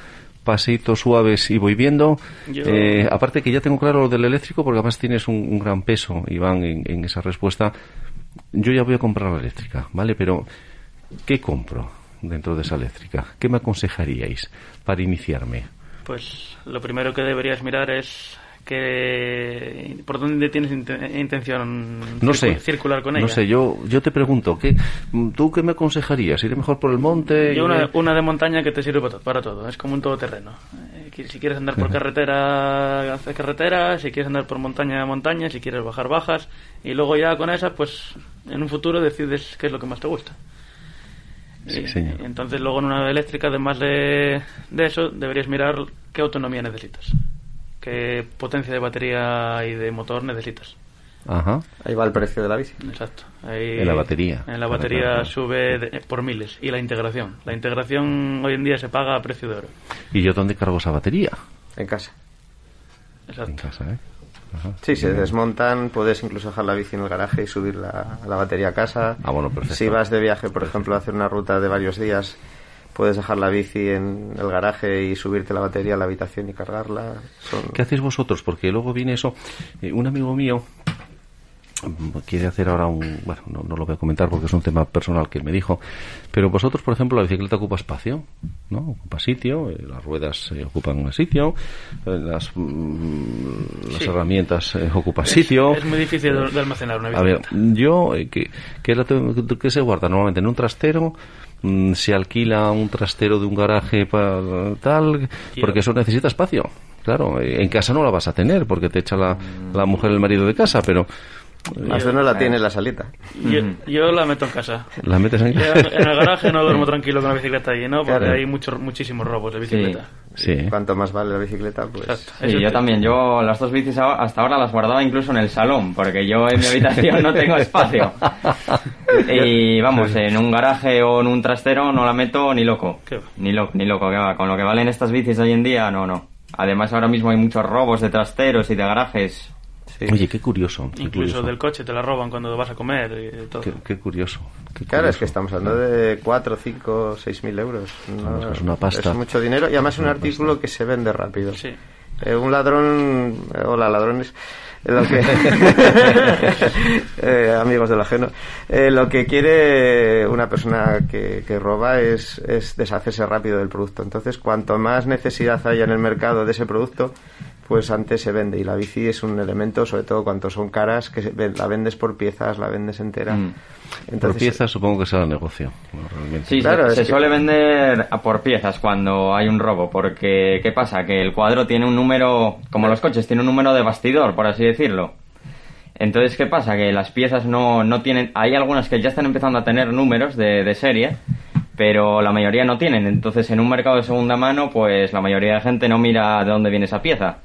Pasitos suaves y voy viendo. Eh, aparte que ya tengo claro lo del eléctrico porque además tienes un, gran peso, Iván, en, en, esa respuesta. Yo ya voy a comprar la eléctrica, ¿vale? Pero, ¿qué compro dentro de esa eléctrica? ¿Qué me aconsejaríais para iniciarme? Pues lo primero que deberías mirar es que por dónde tienes intención no sé, circular con ella. No sé, yo yo te pregunto, ¿qué, ¿tú qué me aconsejarías? ¿Ir mejor por el monte? Yo una, una, de montaña que te sirve para todo, es como un todoterreno. Eh, si quieres andar por carretera, haces carretera, si quieres andar por montaña, montaña, si quieres bajar, bajas, y luego ya con esa, pues en un futuro decides qué es lo que más te gusta. Sí, señor. Entonces luego en una eléctrica, además de, de eso, deberías mirar qué autonomía necesitas qué potencia de batería y de motor necesitas. Ajá. Ahí va el precio de la bici. Exacto. en la batería. En la batería sube por miles. Y la integración. La integración hoy en día se paga a precio de oro. ¿Y yo dónde cargo esa batería? En casa. Exacto. En casa, ¿eh? Sí, se desmontan, puedes incluso dejar la bici en el garaje y subir la, la batería a casa. Ah, bueno, perfecto. Si vas de viaje, por ejemplo, a hacer una ruta de varios días, puedes dejar la bici en el garaje y subirte la batería a la habitación y cargarla. ¿Qué hacéis vosotros? Porque luego viene eso. Eh, un amigo mío quiere hacer ahora un bueno no, lo voy a comentar porque es un tema personal que me dijo pero vosotros por ejemplo la bicicleta ocupa espacio no ocupa sitio eh, las ruedas eh, ocupan un sitio las, mm, las herramientas ocupan sitio. es muy difícil de, almacenar una bicicleta a ver yo que que se guarda normalmente en un trastero Mm, se alquila un trastero de un garaje para tal, porque eso necesita espacio. Claro, en casa no la vas a tener porque te echa la, la mujer el marido de casa, pero eso no la tiene la salita. Yo, la meto en casa. ¿La metes en casa? En el garaje no duermo tranquilo con la bicicleta allí, ¿no? Porque hay muchos, muchísimos robos de bicicleta. Sí. Cuanto más vale la bicicleta, pues... Sí, yo también. Yo las dos bicis hasta ahora las guardaba incluso en el salón, porque yo en mi habitación no tengo espacio. Y vamos, en un garaje o en un trastero no la meto ni loco. Ni, loco, ni loco, que va. Con lo que valen estas bicis hoy en día, no, no. Además ahora mismo hay muchos robos de trasteros y de garajes Oye, qué curioso. Incluso del coche te la roban cuando vas a comer y todo. Qué, curioso. claro, es que estamos hablando de 4, 5, 6 mil euros. es una pasta. Es mucho dinero y además es un artículo que se vende rápido. Sí. Eh, un ladrón, eh, hola ladrones, eh, lo que amigos del ajeno lo que quiere una persona que, que roba es, es deshacerse rápido del producto entonces cuanto más necesidad haya en el mercado de ese producto pues antes se vende y la bici es un elemento, sobre todo cuando son caras, que la vendes por piezas, la vendes entera. Mm. Entonces, por piezas supongo que será el negocio. Sí, claro, se, suele vender a por piezas cuando hay un robo, porque ¿qué pasa? Que el cuadro tiene un número, como los coches, tiene un número de bastidor, por así decirlo. Entonces, ¿qué pasa? Que las piezas no, no tienen... Hay algunas que ya están empezando a tener números de, de serie, pero la mayoría no tienen. Entonces, en un mercado de segunda mano, pues la mayoría de gente no mira de dónde viene esa pieza.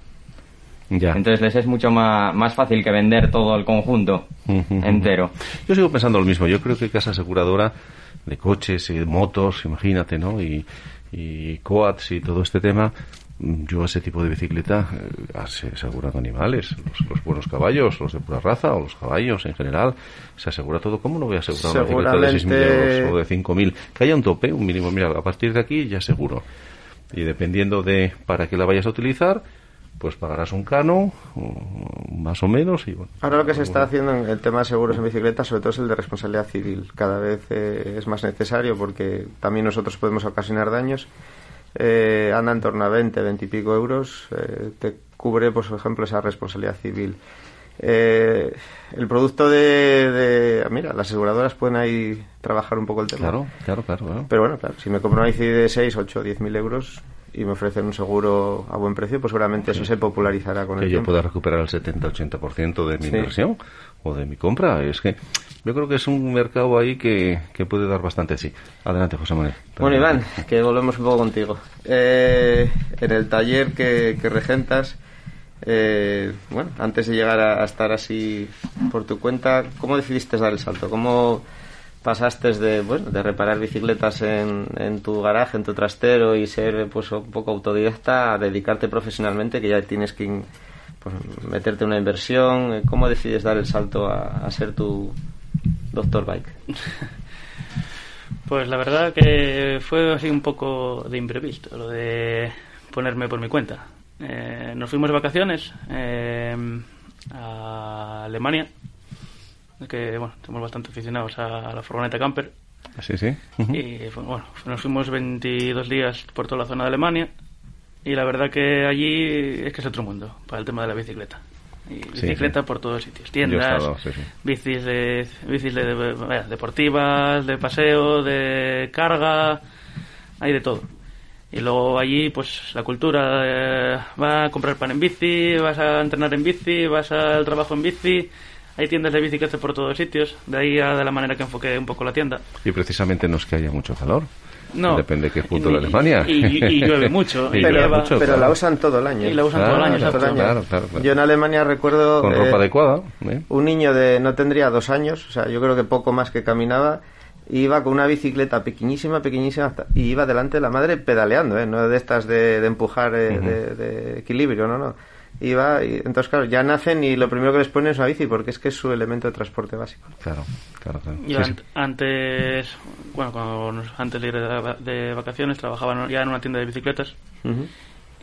Entonces les es mucho más, más fácil que vender todo el conjunto entero. Yo sigo pensando lo mismo. Yo creo que casa aseguradora de coches y de motos, imagínate, ¿no? Y, y coats y todo este tema, yo ese tipo de bicicleta eh, asegurado animales, los, buenos caballos, los de pura raza o los caballos en general, se asegura todo. ¿Cómo no voy a asegurar una bicicleta de 6.000 euros o de 5.000? Que haya un tope, un mínimo, mira, a partir de aquí ya seguro. Y dependiendo de para qué la vayas a utilizar, pues pagarás un cano, más o menos. Y bueno, Ahora lo que se está haciendo en el tema de seguros en bicicleta, sobre todo es el de responsabilidad civil. Cada vez eh, es más necesario porque también nosotros podemos ocasionar daños eh, anda en torno a 20, 20 y pico euros, eh, te cubre, pues, por ejemplo, esa responsabilidad civil. Eh, el producto de, Mira, las aseguradoras pueden ahí trabajar un poco el tema. Claro, claro, claro. Pero bueno, claro, si me compro una bici de 6, 8, 10 mil euros y me ofrecen un seguro a buen precio, pues seguramente eso se popularizará con el tiempo. Que yo pueda recuperar el 70-80% de mi inversión o de mi compra. Es que yo creo que es un mercado ahí que, puede dar bastante sí. Adelante, José Manuel. Bueno, Iván, que volvemos un poco contigo. Eh, en el taller que, regentas, eh, bueno, antes de llegar a, estar así por tu cuenta, ¿cómo decidiste dar el salto? ¿Cómo pasaste de, bueno, de reparar bicicletas en, en tu garaje, en tu trastero y ser pues un poco autodidacta a dedicarte profesionalmente, que ya tienes que pues, meterte una inversión? ¿Cómo decides dar el salto a ser tu, Doctor Bike? Pues la verdad que fue así un poco de imprevisto, lo de ponerme por mi cuenta. Eh, nos fuimos de vacaciones eh, a Alemania, que bueno, estamos bastante aficionados a la furgoneta camper. Sí, sí. Y bueno, nos fuimos 22 días por toda la zona de Alemania y la verdad que allí es que es otro mundo para el tema de la bicicleta y bicicleta por todos sitios. Tiendas, bicis, de, bicis de, deportivas, de paseo, de carga, hay de todo. Y luego allí, pues la cultura, eh, va a comprar pan en bici, vas a entrenar en bici, vas al trabajo en bici. Hay tiendas de bicicleta por todos sitios, de ahí a de la manera que enfoqué un poco la tienda. Y precisamente no es que haya mucho calor. No. Depende de qué punto de Alemania. Y, llueve mucho. pero, la usan todo el año. Y la usan todo el año, Claro, claro, Yo en Alemania recuerdo... Con ropa eh, adecuada. ¿eh? Un niño de... no tendría dos años, o sea, yo creo que poco más que caminaba, iba con una bicicleta pequeñísima, pequeñísima, y iba delante de la madre pedaleando, ¿eh? No de estas de, empujar, eh, de equilibrio, no, no iba y entonces claro ya nacen y lo primero que les ponen es una bici porque es que es su elemento de transporte básico. Claro claro, claro. yo antes bueno cuando antes de ir de, vacaciones trabajaba ya en una tienda de bicicletas.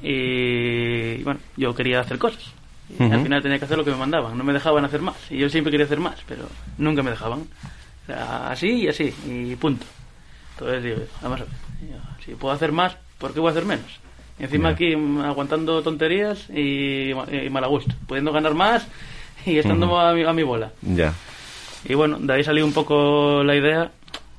Y bueno yo quería hacer cosas. Y al final tenía que hacer lo que me mandaban. No me dejaban hacer más. Y yo siempre quería hacer más pero nunca me dejaban. Así y así y punto. Entonces digo vamos a ver. Si puedo hacer más ¿por qué voy a hacer menos? Encima aquí aguantando tonterías y, mal a gusto, pudiendo ganar más y estando a, mi, bola. Ya. Y bueno, de ahí salió un poco la idea,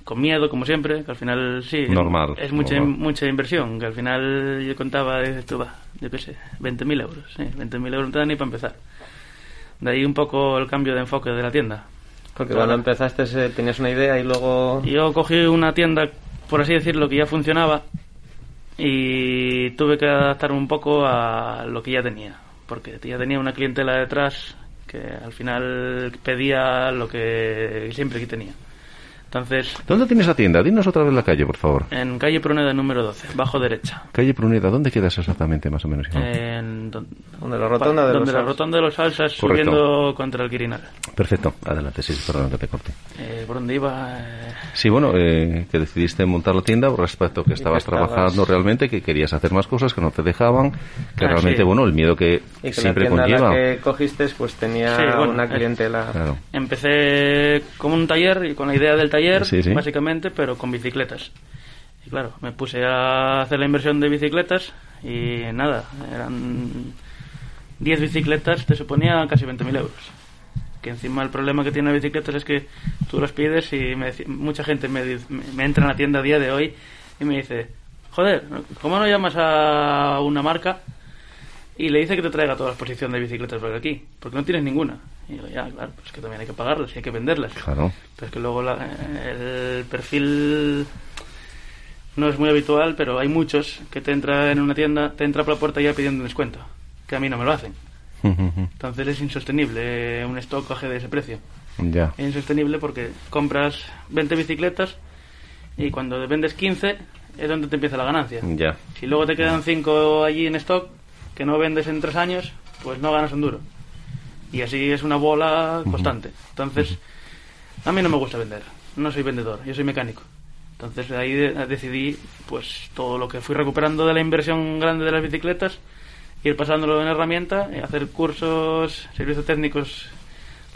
con miedo, como siempre, que al final sí. Normal. Es mucha, mucha inversión, que al final yo contaba, esto va, yo qué sé, 20.000 euros. ¿sí? 20.000 euros no te dan ni para empezar. De ahí un poco el cambio de enfoque de la tienda. Porque cuando empezaste tenías una idea y luego... Yo cogí una tienda, por así decirlo, que ya funcionaba y tuve que adaptarme un poco a lo que ya tenía, porque ya tenía una clientela detrás que al final pedía lo que siempre que tenía. Entonces, ¿Dónde tienes la tienda? Dinos otra vez la calle, por favor. En calle Pruneda número 12, bajo derecha. Calle Pruneda, ¿dónde quedas exactamente, más o menos? En donde la rotonda de donde los la rotonda de los Salsas subiendo contra el Quirinal. Perfecto, adelante, sí, perdón que te corte. Eh, ¿Por dónde iba? Eh, sí, bueno, eh, que decidiste montar la tienda respecto a que estabas trabajando realmente, que querías hacer más cosas, que no te dejaban, que ah, realmente, bueno, el miedo que, siempre conlleva. La que cogiste, pues tenía una clientela. Claro. Empecé como un taller y con la idea del taller, básicamente, pero con bicicletas. Y claro, me puse a hacer la inversión de bicicletas y nada, eran 10 bicicletas, te suponía casi 20.000 euros. Que encima el problema que tiene las bicicletas es que tú las pides y mucha gente me, me, entra en la tienda a día de hoy y me dice, joder, ¿cómo no llamas a una marca y le dice que te traiga toda la exposición de bicicletas por aquí? Porque no tienes ninguna. Y digo, ya, claro, pues que también hay que pagarlas y hay que venderlas. Claro. Pero es que luego el perfil no es muy habitual, pero hay muchos que te entran en una tienda, te entra por la puerta ya pidiendo un descuento que a mí no me lo hacen. Entonces es insostenible eh, un stock de ese precio. Ya. Es insostenible porque compras 20 bicicletas y cuando vendes 15 es donde te empieza la ganancia. Ya. Si luego te quedan cinco allí en stock que no vendes en tres años, pues no ganas un duro. Y así es una bola constante. Entonces, a mí no me gusta vender. No soy vendedor, yo soy mecánico. Entonces de ahí de- decidí, pues todo lo que fui recuperando de la inversión grande de las bicicletas, ir pasándolo en herramienta, y hacer cursos, servicios técnicos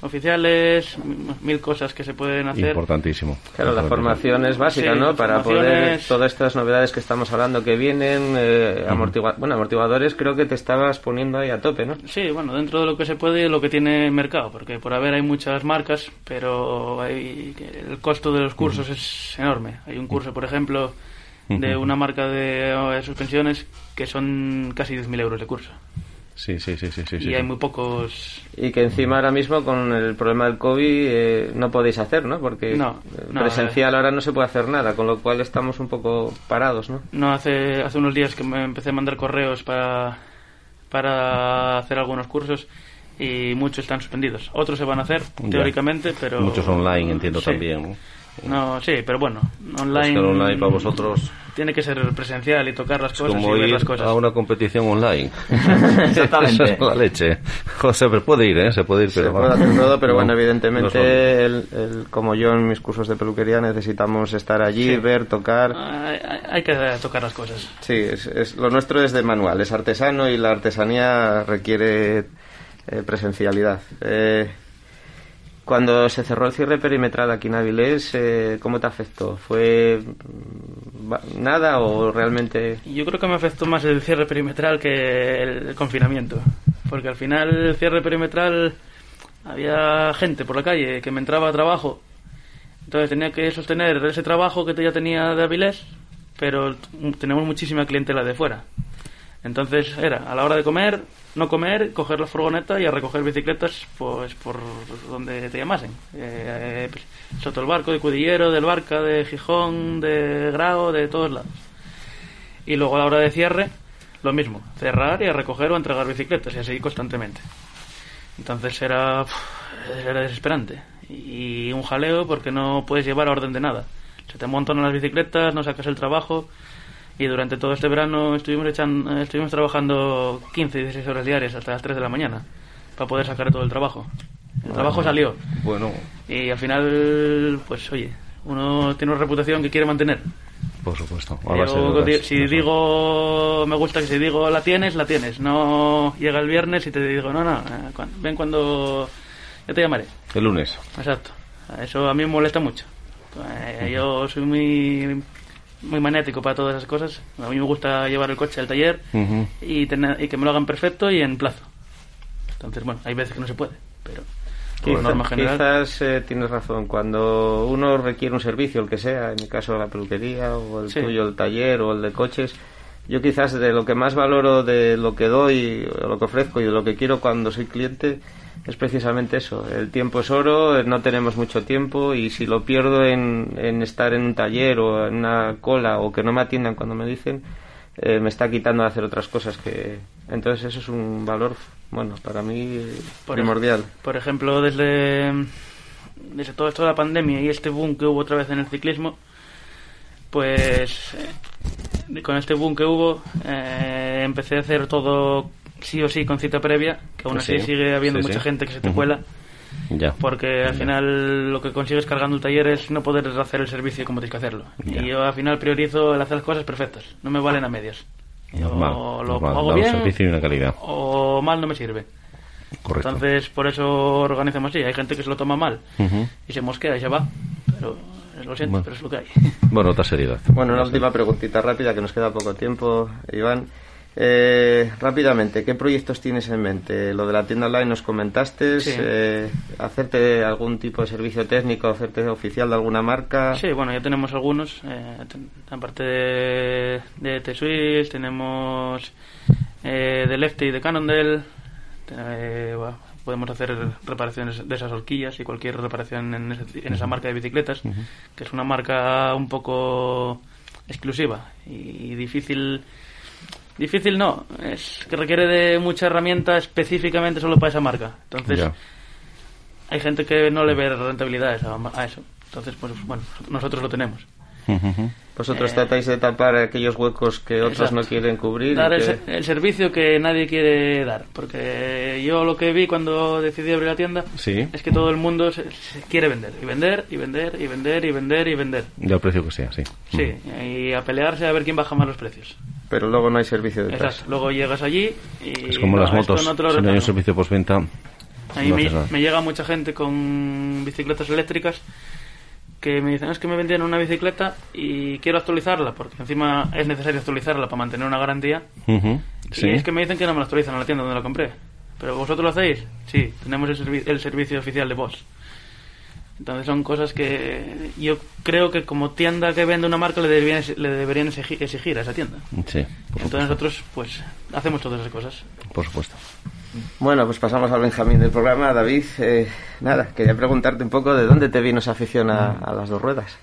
oficiales, mil cosas que se pueden hacer. Importantísimo. Claro, la formación es básica, Sí, ¿no? Para poder todas estas novedades que estamos hablando que vienen, eh, amortigua- bueno, amortiguadores creo que te estabas poniendo ahí a tope, ¿no? Sí, bueno, dentro de lo que se puede y lo que tiene el mercado, porque por haber hay muchas marcas, pero hay, el costo de los cursos es enorme. Hay un curso, por ejemplo, de una marca de eh, suspensiones que son casi 10.000 euros de curso. Sí, sí, sí, sí, sí. y sí. hay muy pocos... Y que encima ahora mismo con el problema del COVID eh, no podéis hacer, ¿no? Porque No, eh, no, presencial ahora no se puede hacer nada, con lo cual estamos un poco parados, ¿no? No, hace, hace unos días que me empecé a mandar correos para, para hacer algunos cursos y muchos están suspendidos. Otros se van a hacer, Ya. teóricamente, pero... Muchos online, entiendo Sí. también. ¿no? No, sí, pero bueno, online... el online para vosotros Tiene que ser presencial y tocar las es cosas como y ver las cosas. a una competición online. Exactamente. Eso es la leche. José, pero puede ir, ¿eh? Se puede ir, Se pero... puede hacer todo, pero no, bueno, evidentemente, el, el- como yo en mis cursos de peluquería, necesitamos estar allí, Sí. ver, tocar. Hay, hay- hay que tocar las cosas. Sí, es, es- lo nuestro es de manual, es artesano y la artesanía requiere eh, presencialidad. Eh, cuando se cerró el cierre perimetral aquí en Avilés, eh, ¿cómo te afectó? ¿Fue mm, nada o realmente...? Yo creo que me afectó más el cierre perimetral que el confinamiento. Porque al final el cierre perimetral había gente por la calle que me entraba a trabajo. Entonces tenía que sostener ese trabajo que ya tenía de Avilés, pero tenemos muchísima clientela de fuera. Entonces era a la hora de comer, no comer, coger la furgoneta y a recoger bicicletas pues por donde te llamasen. Eh, pues, Soto el Barco, de Cudillero, del Barca, de Gijón, de Grao, de todos lados. Y luego a la hora de cierre, lo mismo, cerrar y a recoger o a entregar bicicletas y así constantemente. Entonces era, era desesperante. Y un jaleo porque no puedes llevar orden de nada. Se te montan las bicicletas, no sacas el trabajo. Y durante todo este verano estuvimos, echan- eh, estuvimos trabajando 15, 16 horas diarias hasta las 3 de la mañana para poder sacar todo el trabajo. El trabajo salió. Bueno, Y al final, pues oye, uno tiene una reputación que quiere mantener. por supuesto. Yo, horas, si digo, me gusta que si digo la tienes, la tienes. No llega el viernes y te digo, no, no, eh, ven cuando ya te llamaré. El lunes. Exacto. Eso a mí me molesta mucho. Eh, Yo soy muy muy magnético para todas esas cosas. A mí me gusta llevar el coche al taller y, tener, y que me lo hagan perfecto y en plazo. Entonces, bueno, hay veces que no se puede, pero Quizá- general. Quizás eh, tienes razón. Cuando uno requiere un servicio, el que sea, en mi caso la peluquería o el Sí. tuyo el taller o el de coches, yo quizás de lo que más valoro de lo que doy, o lo que ofrezco y de lo que quiero cuando soy cliente es precisamente eso. El tiempo es oro, no tenemos mucho tiempo y si lo pierdo en, en estar en un taller o en una cola o que no me atiendan cuando me dicen, eh, me está quitando de hacer otras cosas que... Entonces eso es un valor, bueno, para mí Por primordial. Por ejemplo, desde, desde todo esto de la pandemia y este boom que hubo otra vez en el ciclismo, pues eh, con este boom que hubo eh, empecé a hacer todo sí o sí con cita previa, que aún así Sí, sigue habiendo sí, mucha sí. gente que se te Ujú. cuela, Ya. porque al final lo que consigues cargando el taller es no poder hacer el servicio como tienes que hacerlo. Ya. Y yo al final priorizo el hacer las cosas perfectas, no me valen a medias. Normal. o lo normal. hago bien un servicio y una calidad. o mal no me sirve. Correcto. Entonces, por eso organizamos así. Hay gente que se lo toma mal y se mosquea y se va. Pero lo siento, Bueno. pero es lo que hay. Bueno, otra seriedad. Bueno, una última preguntita rápida, que nos queda poco tiempo, Iván. Eh, rápidamente, ¿qué proyectos tienes en mente? Lo de la tienda online nos comentaste, Sí. eh, hacerte algún tipo de servicio técnico, hacerte oficial de alguna marca. Sí, bueno, ya tenemos algunos. eh, aparte de, de T-Swiss, tenemos eh, de Lefty y de Cannondale. Eh, bueno, podemos hacer reparaciones de esas horquillas y cualquier reparación en, ese- en esa marca de bicicletas, que es una marca un poco exclusiva y difícil. Difícil no, es que requiere de mucha herramienta específicamente solo para esa marca. Entonces, hay gente que no le ve rentabilidad a eso. Entonces, pues bueno, nosotros lo tenemos. Vosotros Eh, tratáis de tapar aquellos huecos que otros Exacto. no quieren cubrir. y Dar el, que- el servicio que nadie quiere dar. Porque yo lo que vi cuando decidí abrir la tienda Sí. es que todo el mundo se, se quiere vender. Y vender, y vender, y vender, y vender, y vender. Ya el precio que sea, sí. Sí, y a pelearse a ver quién baja más los precios. Pero luego no hay servicio detrás. Exacto. Luego llegas allí y... Es como no, las motos. no si no hay un servicio postventa, A mí no me, me llega mucha gente con bicicletas eléctricas que me dicen es que me vendieron una bicicleta y quiero actualizarla porque encima es necesario actualizarla para mantener una garantía Sí. y es que me dicen que no me la actualizan en la tienda donde la compré. Pero vosotros lo hacéis sí tenemos el, servi- el servicio oficial de Bosch entonces son cosas que yo creo que como tienda que vende una marca le deberían, le deberían exigir, a esa tienda. Sí, entonces supuesto. nosotros pues hacemos todas esas cosas. Por supuesto. Bueno, pues pasamos al Benjamín del programa. David, eh, nada, quería preguntarte un poco de dónde te vino esa afición a, las dos ruedas.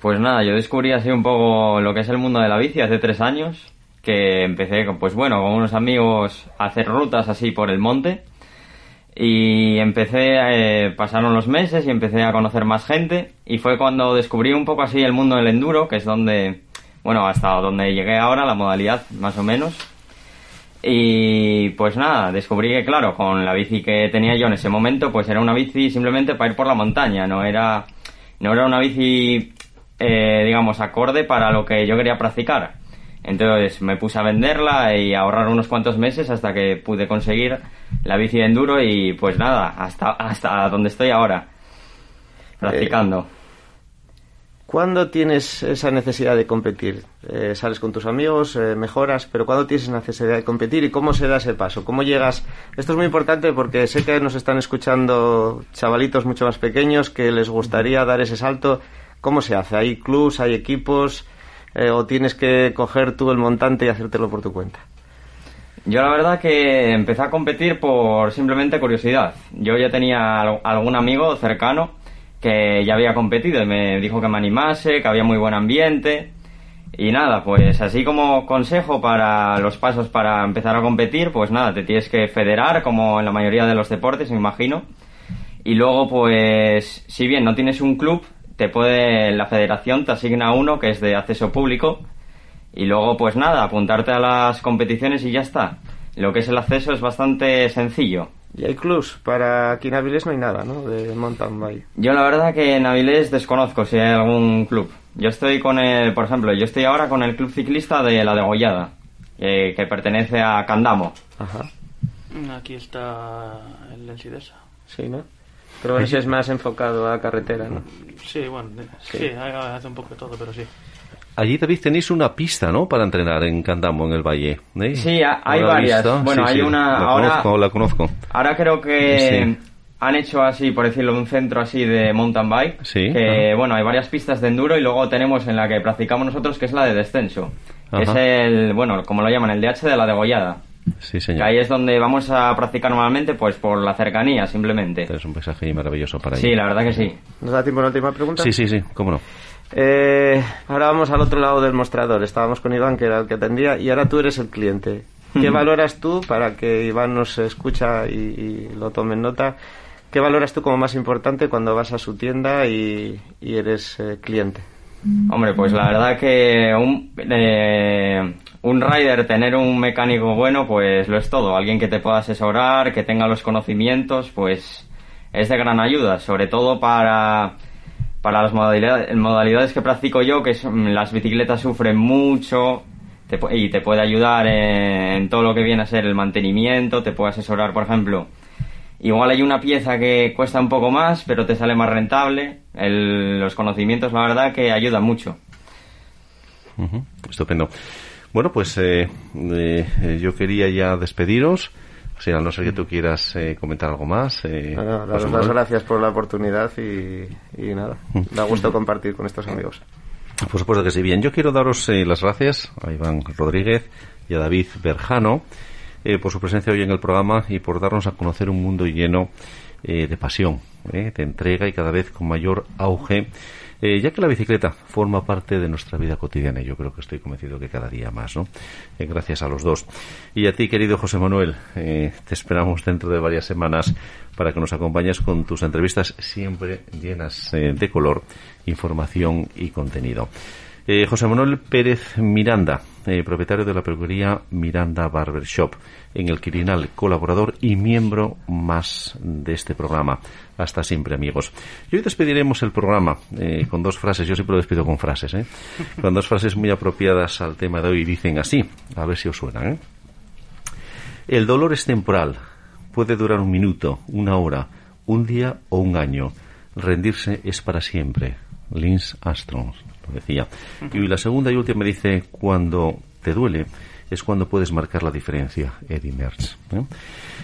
Pues nada, yo descubrí así un poco lo que es el mundo de la bici hace tres años, que empecé, pues bueno, con unos amigos a hacer rutas así por el monte. Y empecé, eh, pasaron los meses y empecé a conocer más gente. Y fue cuando descubrí un poco así el mundo del enduro, que es donde, bueno, hasta donde llegué ahora, la modalidad más o menos. Y pues nada, descubrí que claro, con la bici que tenía yo en ese momento, pues era una bici simplemente para ir por la montaña, no era, no era una bici, eh, digamos, acorde para lo que yo quería practicar. Entonces me puse a venderla y a ahorrar unos cuantos meses hasta que pude conseguir la bici de enduro y pues nada, hasta, hasta donde estoy ahora, practicando. ¿Cuándo tienes esa necesidad de competir? Eh, sales con tus amigos, eh, mejoras, pero ¿cuándo tienes necesidad de competir y cómo se da ese paso? ¿Cómo llegas? Esto es muy importante porque sé que nos están escuchando chavalitos mucho más pequeños que les gustaría dar ese salto. ¿Cómo se hace? ¿Hay clubs, hay equipos eh, o tienes que coger tú el montante y hacértelo por tu cuenta? Yo la verdad que empecé a competir por simplemente curiosidad. Yo ya tenía al- algún amigo cercano que ya había competido y me dijo que me animase, que había muy buen ambiente. Y nada, pues así como consejo para los pasos para empezar a competir, pues nada, te tienes que federar como en la mayoría de los deportes, me imagino. Y luego, pues, si bien no tienes un club, te puede, la federación te asigna uno que es de acceso público. Y luego, pues nada, apuntarte a las competiciones y ya está. Lo que es el acceso es bastante sencillo. Y hay clubs, para aquí en Avilés no hay nada, ¿no? De mountain bike. Yo la verdad que en Avilés desconozco si hay algún club. Yo estoy con el, por ejemplo, yo estoy ahora con el club ciclista de la Degollada, eh, que pertenece a Candamo. Ajá, aquí está el Ensidesa sí, ¿no? Pero ese es más enfocado a carretera, ¿no? sí bueno sí, hace un poco de todo pero sí Allí, David, tenéis una pista, ¿no? Para entrenar en Candamo, en el Valle. ¿eh? Sí, ha- hay ¿Habrá varias. Bueno, Sí, hay sí, una- La ahora- conozco, la conozco. Ahora creo que Sí. han hecho así, por decirlo, un centro así de mountain bike. Sí, Que, bueno, hay varias pistas de enduro y luego tenemos en la que practicamos nosotros, que es la de descenso. Que es el, bueno, como lo llaman, el DH de la Degollada. Sí, Que ahí es donde vamos a practicar normalmente, pues por la cercanía, simplemente. Es un paisaje maravilloso para Sí, la verdad que sí. ¿Nos da tiempo a una última pregunta? Sí, sí, sí, cómo no. Eh, ahora vamos al otro lado del mostrador. Estábamos con Iván, que era el que atendía, y ahora tú eres el cliente. ¿Qué valoras tú, para que Iván nos escucha y, y lo tome en nota, qué valoras tú como más importante cuando vas a su tienda y, y eres eh, cliente? Hombre, pues la verdad que un, eh, un rider, tener un mecánico bueno, pues lo es todo. Alguien que te pueda asesorar, que tenga los conocimientos, pues es de gran ayuda, sobre todo para, para las modalidades, modalidades que practico yo, que son- las bicicletas sufren mucho te y te puede ayudar en, todo lo que viene a ser el mantenimiento, te puede asesorar, por ejemplo, Igual hay una pieza que cuesta un poco más, pero te sale más rentable. El- los conocimientos, la verdad, que ayudan mucho. Estupendo. Bueno, pues eh, eh, yo quería ya despediros. Sea, a no ser que tú quieras eh, comentar algo más. Eh, Bueno, daros las gracias por la oportunidad y, y nada, da gusto compartir con estos amigos. Por supuesto que sí. Bien, yo quiero daros eh, las gracias a Iván Rodríguez y a David Berjano eh, por su presencia hoy en el programa y por darnos a conocer un mundo lleno eh, de pasión, eh, de entrega y cada vez con mayor auge, eh, ya que la bicicleta forma parte de nuestra vida cotidiana yo creo que estoy convencido que cada día más, ¿no? Eh, gracias a los dos. Y a ti, querido José Manuel, eh, te esperamos dentro de varias semanas para que nos acompañes con tus entrevistas siempre llenas de color, información y contenido. Eh, José Manuel Pérez Miranda, eh, propietario de la peluquería Miranda Barber Shop, en el Quirinal, colaborador y miembro más de este programa. Hasta siempre, amigos. Y hoy despediremos el programa eh, con dos frases. Yo siempre lo despido con frases. Con dos frases muy apropiadas al tema de hoy. Dicen así, a ver si os suenan. El dolor es temporal. Puede durar un minuto, una hora, un día o un año. Rendirse es para siempre. Lins Armstrong decía. Y la segunda y última dice, cuando te duele es cuando puedes marcar la diferencia, Eddie Merckx. ¿eh?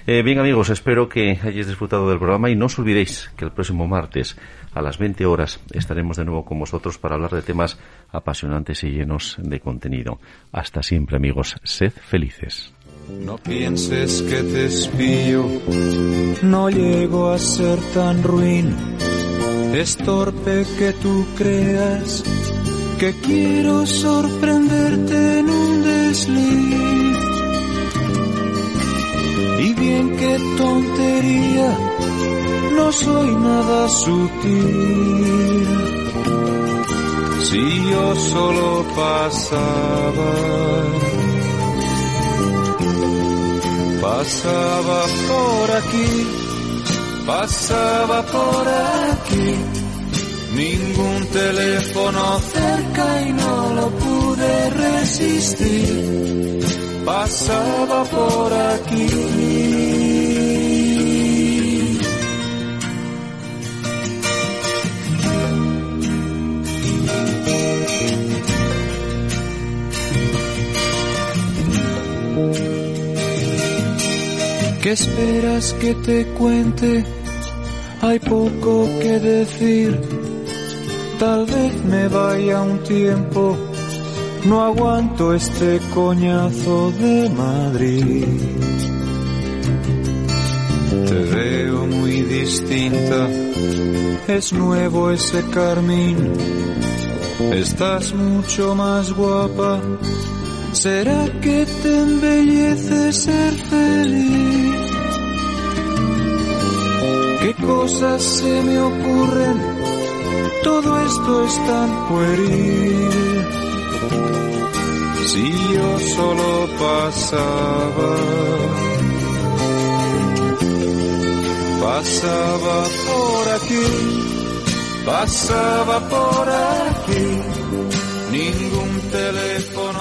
Eh, bien amigos, espero que hayáis disfrutado del programa y no os olvidéis que el próximo martes a las 20 horas estaremos de nuevo con vosotros para hablar de temas apasionantes y llenos de contenido. Hasta siempre amigos, sed felices. No pienses que te espío, no llego a ser tan ruin. Es torpe que tú creas que quiero sorprenderte en un desliz. Y bien que tontería, no soy nada sutil. Si yo solo pasaba Pasaba por aquí, pasaba por aquí, ningún teléfono cerca y no lo pude resistir. Pasaba por aquí. ¿Qué esperas que te cuente? Hay poco que decir. Tal vez me vaya un tiempo. No aguanto este coñazo de Madrid. Te veo muy distinta. Es nuevo ese carmín. Estás mucho más guapa. ¿Será que te embellece ser feliz? Cosas se me ocurren? Todo esto es tan pueril. Si yo solo pasaba, pasaba por aquí, pasaba por aquí, ningún teléfono